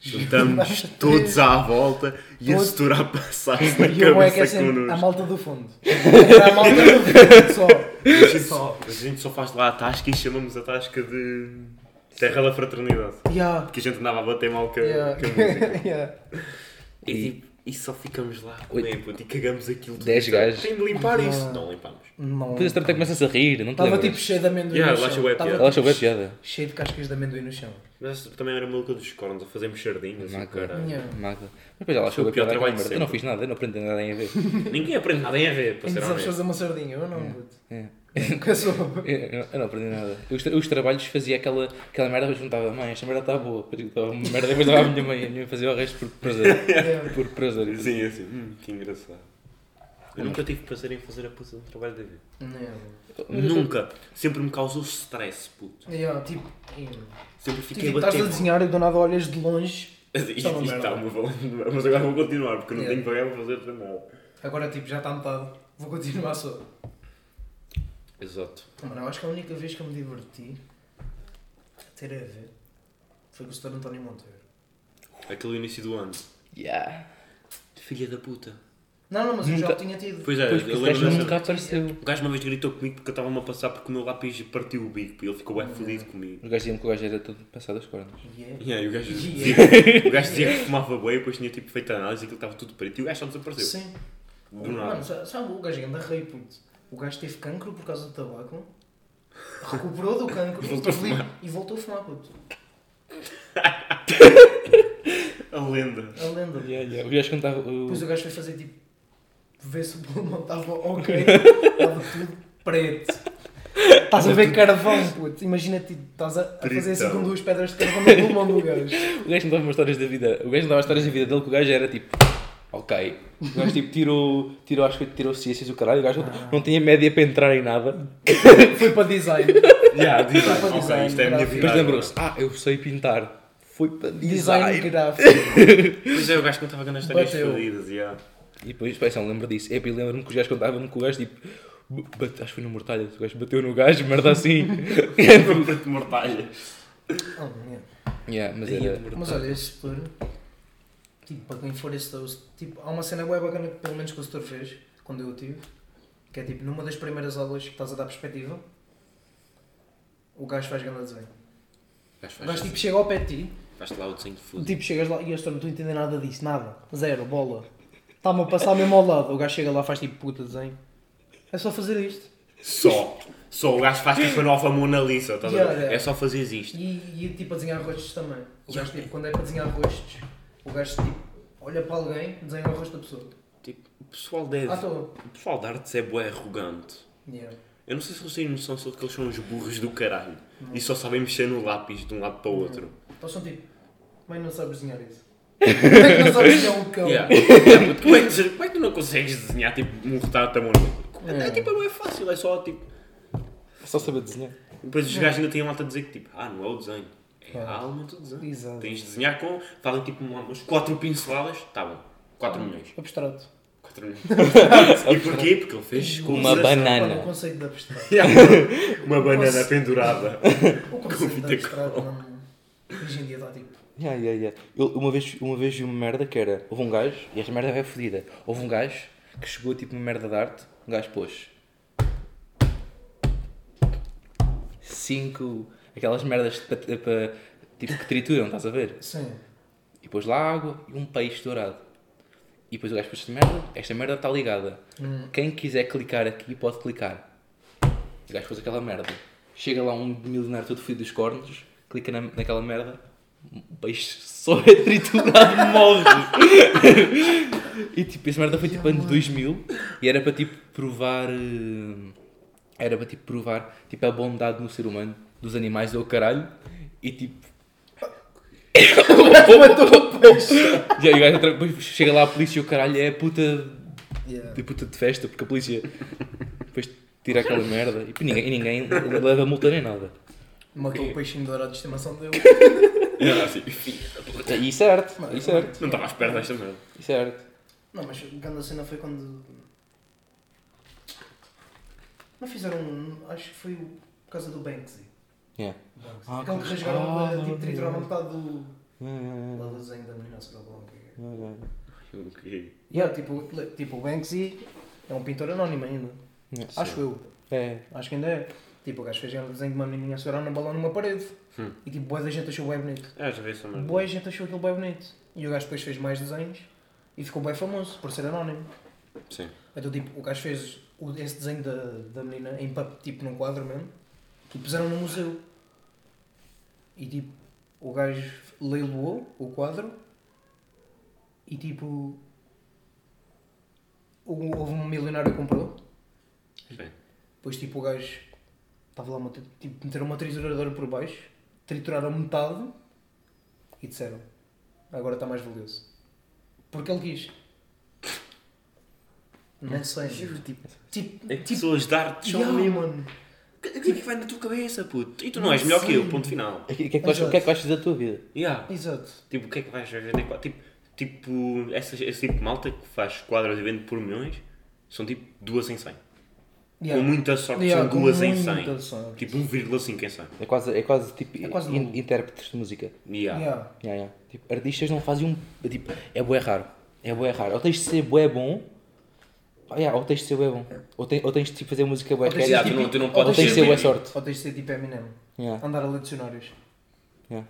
Juntamos (laughs) todos à volta e a setora a passar-se na E é que é cabeça sempre a connosco. malta do fundo. Era a malta do fundo (laughs) só. A gente Só. A gente só faz lá a tasca e chamamos a tasca de Terra da Fraternidade. Yeah. Porque a gente andava a bater mal com a, Yeah. com a música. (laughs) yeah. E, tipo, e só ficamos lá a comer, puto, e cagamos aquilo tudo. Dez gajos. Tem de limpar isso. Não. Não limpamos. Não. Depois até começas a rir, não te Estava lembras? tipo cheio de amendoim Yeah, no lá chão. Estava piada. Ela achou bem piada. cheio de cascas de amendoim no chão. Mas também era maluca dos cornos, a fazermos sardinhas e o caralho. Yeah. Mas depois ela achou o bem pior piada trabalho de merda. Eu não sempre. fiz nada, eu não aprendi nada em a ver. (laughs) Ninguém aprende nada em a ver, para ser sabes honesto. fazer uma sardinha? Eu não, puto. É. (laughs) Nunca soube. Eu, eu- eu não aprendi nada. Eu, os, os trabalhos fazia aquela, aquela merda, depois juntava, mãe, esta merda está boa. Estava uma merda, depois dava à minha mãe, a minha mãe fazia o resto por prazer. (laughs) Yeah. Por prazer. Sim, assim, hum, que engraçado. Eu nunca tive prazer em fazer a puta um trabalho de ver. Não. Nunca. Sempre me causou stress, puto. Yeah, tipo, Sempre tipo, fiquei a estás a desenhar e do nada olhas de longe. (laughs) Isto é uma valendo, mas agora vou continuar, porque eu não Yeah. tenho para para fazer para nada. Agora tipo, já está metade. Vou continuar só. Exato. Mano, eu acho que a única vez que eu me diverti a ter a ver foi com o Sr. António Monteiro. Aquele início do ano. Yeah. Filha da puta. Não, não, mas eu já Nunca- o tinha tido. Pois é, Depois eu que o lembro gajo dessa. nunca apareceu. O gajo uma vez gritou comigo porque eu estava-me a passar porque o meu lápis partiu o bico e ele ficou bem fodido comigo. Os gajos diziam que o gajo era todo passado as cornas. Yeah. Yeah, e o gajo Yeah. dizia, (laughs) o gajo dizia que fumava e depois tinha tipo feito a análise e aquilo estava tudo preto e o gajo só desapareceu. Sim. Do Mano, nada. sa- sabe, o gajo anda rei, puto. O gajo teve cancro por causa do tabaco, recuperou do cancro (laughs) Voltou a e- e voltou a fumar, puto. (laughs) A lenda. A lenda. Yeah, yeah. Os gajos cantavam. o- Depois o gajo foi fazer tipo. ver se o pulmão estava ok. (laughs) Estava tudo preto. Estás a ver carvão, puto. Imagina tipo, estás a, a fazer assim com duas pedras de carvão no pulmão do gajo. O gajo não dava histórias da vida. O gajo não dava histórias da vida dele que o gajo era tipo. Ok. O gajo tipo tirou, tirou, acho que tirou ciências e o caralho. O gajo não- Ah. não tinha média para entrar em nada. (laughs) Foi para design. Yeah, design. Para Ok, design, isto é a minha vida. Depois lembrou-se, ah, eu sei pintar. Foi para Design design. gráfico. (laughs) Pois é, o gajo contava grandes histórias fodidas, yeah. E depois, não lembro disso. É, e lembro-me que os gajos contavam que o gajo tipo. bate- acho que foi no Mortalha, o gajo bateu no gajo, merda assim. (laughs) Para te mortalha. Oh, yeah. yeah, mas Ia era. Mas olha, esse setor, tipo, para quem for esse tipo, há uma cena web bacana que pelo menos que o setor fez, quando eu tive, que é tipo, numa das primeiras aulas que estás a dar perspectiva, o gajo faz grande desenho. O gajo O gajo faz- tipo chega ao pé de ti, Faz-te lá o desenho de fundo. tipo chegas lá e eu estou não estou a entender nada disso, nada, zero, bola. Está-me a passar mesmo ao lado, o gajo chega lá faz tipo puta desenho. É só fazer isto. Só. Só o gajo faz tipo a nova Mona Lisa, estás a Yeah, ver? yeah. É só fazeres isto. E, e tipo a desenhar rostos também. O gajo tipo, quando é para desenhar rostos, o gajo tipo, olha para alguém, desenha o rosto da pessoa. Tipo, o pessoal deve. Toa. O pessoal de artes é bué arrogante. Yeah. Eu não sei se eles têm noção só de que eles são os burros do caralho. E só sabem mexer no lápis de um lado para o outro. Então são tipo, como é que não sabes desenhar isso? (laughs) Como é que não sabes desenhar um cão? Yeah. Yeah, como, é que, como é que tu não consegues desenhar tipo um retrato da Mona Lisa? É, É. tipo, é fácil, é só tipo. É só saber desenhar. Depois os gajos ainda têm malta a dizer que tipo, ah, não é o desenho, é a alma do desenho. Exato. Tens de desenhar com, fazem tipo uma- umas 4 pinceladas, tá bom, 4 milhões. Abstrato. 4 milhões. (laughs) e porquê? Porque ele fez com Uma banana. O conceito de abstrato. (laughs) Uma banana pendurada. (laughs) O conceito de abstrato não... Hoje em dia está tipo... Yeah, yeah, yeah. Eu uma vez, uma vez vi uma merda que era. Houve um gajo, e esta merda é fodida. Houve um gajo que chegou tipo uma merda de arte. Um gajo pôs. Cinco. Aquelas merdas para, para, tipo, que trituram, estás a ver? Sim. E pôs lá água e um peixe dourado. E depois o gajo pôs esta merda. Esta merda está ligada. Hum. Quem quiser clicar aqui pode clicar. O gajo pôs aquela merda. Chega lá um milionário todo fodido dos cornos, clica na, naquela merda, o peixe (laughs) só é triturado morre. e tipo, essa merda foi tipo ano 2000 e era para tipo provar. eh, Era para tipo provar tipo, a bondade no ser humano, dos animais do caralho. E tipo. (laughs) Já, e o gajo depois chega lá a polícia e o caralho é puta Yeah. de puta de festa, porque a polícia depois tira aquela merda e ninguém, e ninguém leva multa nem nada. Matou o peixinho dourado de estimação dele. (laughs) Era assim, filho da puta. E certo, e certo, Não estava à espera desta merda. e certo. Não, mas a grande cena foi quando... Não fizeram... um- Acho que foi o- por causa do Banksy. Yeah. Banksy. Ah, Aquele que rasgaram ah, tipo, não, triturar não. metade do... Lá do desenho da menina, sei lá o que é. yeah, yeah. Ok. Yeah, (laughs) tipo, tipo, o Banksy é um pintor anónimo ainda. Acho eu. É, Acho que ainda é. Tipo, o gajo fez um desenho de uma menininha a segurar na balão numa parede. Hum. E tipo, boa da gente achou bem bonito. Ah, já vi essa merda. Boa gente achou aquilo bem bonito. E o gajo depois fez mais desenhos e ficou bem famoso por ser anónimo. Sim. Então, tipo, o gajo fez o- esse desenho da, da menina em tipo num quadro mesmo e puseram no museu. E tipo, o gajo leiloou o quadro e tipo. Houve um milionário que comprou. Sim. Depois tipo o gajo estava lá uma, tipo, meteram uma trituradora por baixo, trituraram metade e disseram agora está mais valioso. Porque ele quis. Não sei. Juro, tipo, Tipo, é que tipo pessoas de arte são yeah, ali, mano. O que é que vai na tua cabeça, puto? E tu não, Não és melhor que eu, ponto final. O que, é que vais, o que é que vais fazer da tua vida? Yeah. Exato. Tipo, o que é que vais vender? Tipo, tipo essa, esse tipo de malta que faz quadros e vende por milhões são tipo duas em 100. Yeah. Com muita sorte Yeah, são duas em 100. muita sorte. Tipo 1,5 em 100. É quase, é quase tipo É quase in- intérpretes de música. Yeah. Yeah. Yeah, yeah. Tipo, artistas não fazem um. Tipo, é bué raro. É bué raro. Ou tens de ser bué bom. Ah, yeah, ou tens de ser bué bom. Ou, tem, ou tens de tipo, fazer música bué Ou tens de quer. ser tu não- tu não ou podes tens de ser ser bué tipo- sorte. Ou tens de ser tipo Eminem. Yeah, Andar a ler dicionários. yeah.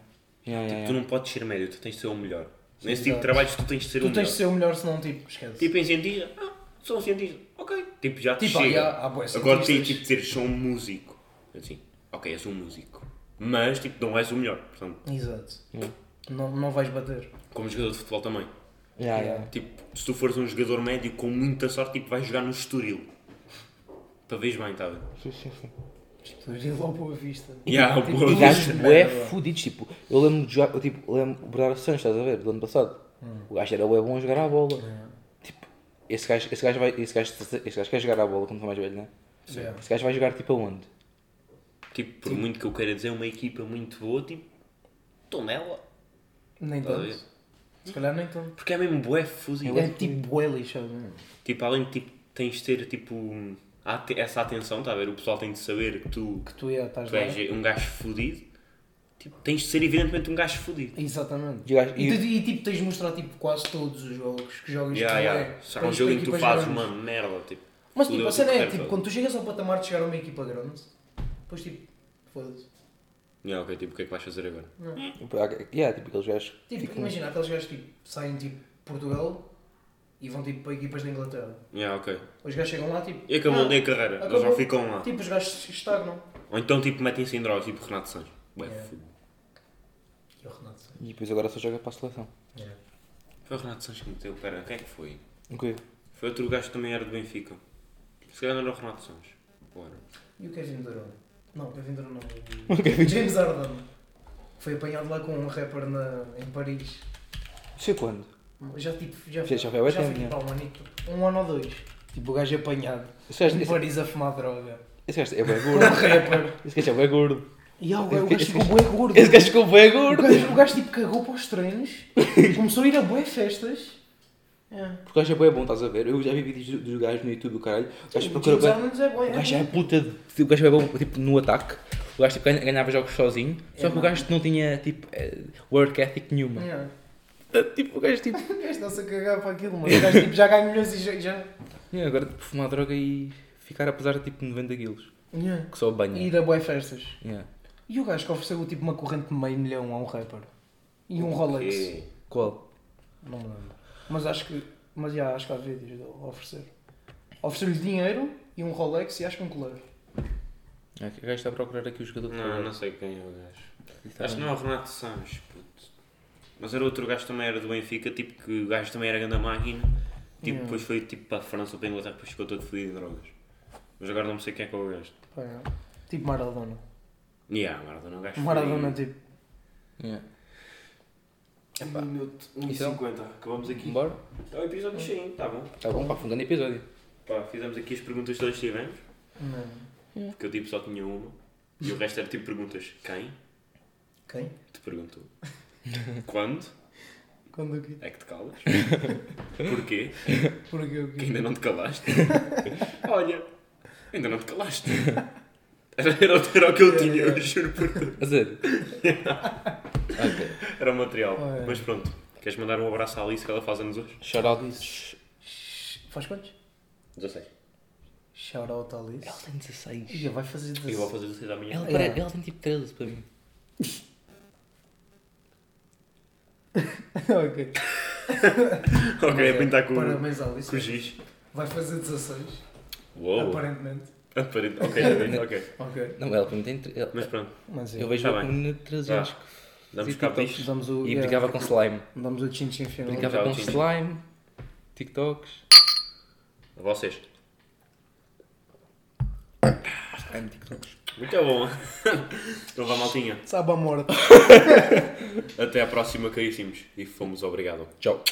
Yeah, yeah, Tu yeah. não podes ser médio, tu tens de ser o melhor. Nesse tipo Exato. de trabalhos tu tens de ser Tu o tens melhor. de ser o melhor, senão tipo, esquece. Tipo em cientista, ah, sou um cientista. Ok. Tipo, já te Tipo, ah, chega. yeah, há bué Agora tens cientistas. tipo de dizer, sou um músico. Assim, ok, és um músico. Mas tipo, não és o melhor. Portanto, Exato. Yeah. Não, não vais bater. como jogador de futebol também. Yeah, yeah. Tipo, se tu fores um jogador médio com muita sorte, tipo, vais jogar no Estoril. Veres bem, tá a ver? Sim, sim, sim. Estou logo boa vista. Yeah, Tipo, boa E gajos bué merda. fudidos, tipo, eu lembro de jogar, eu, tipo, lembro o Bernardo Santos, estás a ver, do ano passado. O gajo era bué bom a jogar à bola. Tipo, esse gajo, esse gajo vai, esse gajo, esse gajo quer jogar à bola quando for mais velho, né? Yeah. Esse gajo vai jogar tipo aonde? tipo, por muito que eu queira dizer, uma equipa muito boa, tipo, estou nela. Nem ver? tanto. Se calhar nem tanto. Porque é mesmo bué fuzido. É tipo bué lixado mesmo. Tipo, além de tipo, tens de ter tipo essa atenção, tá a ver? O pessoal tem de saber que tu, Que tu ia, estás tu és um gajo fodido. Tipo, tens de ser evidentemente um gajo fodido. Exatamente. E E, e- tu- e, tipo, tens de mostrar tipo, quase todos os jogos que jogas Yeah, que tu yeah. é. Se há para- um jogo em que tu fazes uma merda, tipo. Mas tipo, a cena é tipo, todo. quando tu chegas ao patamar de chegar a uma equipa grande, depois tipo, foda-se. Yeah, ok, tipo, o que é que vais fazer agora? Yeah, tipo aqueles gajos. Tipo, ficam- imagina, aqueles gajos tipo, saem tipo Portugal e vão tipo para equipas da Inglaterra. Yeah, ok. Os gajos chegam lá tipo. E acabou ah, nem a carreira, eles acabou. não ficam lá. Tipo, os gajos estagnam. Ou então tipo metem-se em drogas, tipo Renato Santos. Ué, Yeah. fudido. E o Renato. E depois agora só joga para a seleção. Foi o Renato Santos que meteu, pera, quem é que foi? Ok. Foi outro gajo que também era do Benfica. Se calhar não era o Renato Santos. Ou era? E o Kevin Durant? Não, o Durant não. O James Harden. Foi apanhado lá com um rapper na, em Paris. Sei quando? Já tipo, já, Já- já já foi tipo há um anito. Um ano ou dois. Tipo, o gajo apanhado. Esse gajo, Em esse, Paris a fumar droga. esse gajo é bem Com um gordo. rapper. Esse gajo é bem gordo. E ah, o gajo o Esse ficou bué gordo. Esse gajo ficou bem O gordo. gajo, o gajo tipo cagou para os treinos. Começou a ir a bué festas. É. Porque o gajo é bem bom, estás a ver? Eu já vi vídeos dos gajos no YouTube do caralho. O gajo procura James bem. É bué. O gajo é puta de. O gajo é bom tipo, no ataque. O gajo tipo, ganha- ganhava jogos sozinho. Só É, que o gajo não tinha tipo eh, work ethic nenhuma. É. (laughs) Tipo, o gajo tipo. (laughs) O gajo está-se a cagar para aquilo, mas o gajo tipo, já ganha milhões e já. já... "Yeah, (laughs) agora tipo, fumar droga e ficar a pesar tipo 90 quilos. Yeah. Que só E banha. ir a bué festas. Yeah. E o gajo que ofereceu tipo uma corrente de meio milhão a um rapper. E um Rolex. Qual? Não me lembro. Mas acho que. Mas já, acho que há vídeos dele a oferecer. Ofereceu-lhe dinheiro e um Rolex e acho que um coleiro. É, o gajo está a procurar aqui o jogador Não, não sei quem é o gajo. Tá Acho que não é o Renato Santos, puto. Mas era outro gajo que também era do Benfica, tipo que o gajo também era grande máquina. Tipo, Yeah. depois foi tipo para a França ou para a Inglaterra, depois ficou todo fodido em drogas. Mas agora não sei quem é que é o gajo. É. Tipo Maradona. Yeah, Maradona, o gajo Maradona, foi... tipo. Yeah. Epá. minuto Um Então? 50, acabamos aqui. Bora? É o episódio cheio, tá bom. Tá bom, pá, foi um grande episódio. Pá, fizemos aqui as perguntas que todas tivemos, Não. porque eu tipo só tinha uma. E o resto era tipo perguntas. Quem? Quem? Te perguntou. Quando? Quando o quê? É que te calas? Porquê? Porque o Que quê? ainda não te calaste? Olha, ainda não te calaste. Era, era, o- era o que eu tinha, eu juro por Deus. A sério? (laughs) ok. Era o material. Olha. Mas pronto, queres mandar um abraço à Alice que ela faz anos hoje? Shout out. Faz quantos? 16. Shout out Alice. Ela tem 16. Ih, vai fazer Eu vou 16. fazer 16 amanhã. Ela, É. pare- ela tem tipo 13 para mim. (laughs) ok. (laughs) ok, é pintar com, Parabéns Alice. com o giz. Vai fazer 16. Uou. Aparentemente. Aparente. Ok, ok, ok. (laughs) Ok. Não, ela para mim tem. ela- Mas pronto, Mas Eu é. vejo Tá ela bem. com menina de 13 Vá. anos. damos Damos o. E yeah, brincava com slime. Damos o chin-chin final. Brincava já com slime, TikToks. A vocês. Slime, TikToks. Muito bom. Então vá, maltinha. Sabe a morte. Até à próxima, caríssimos. E fomos obrigado. Tchau.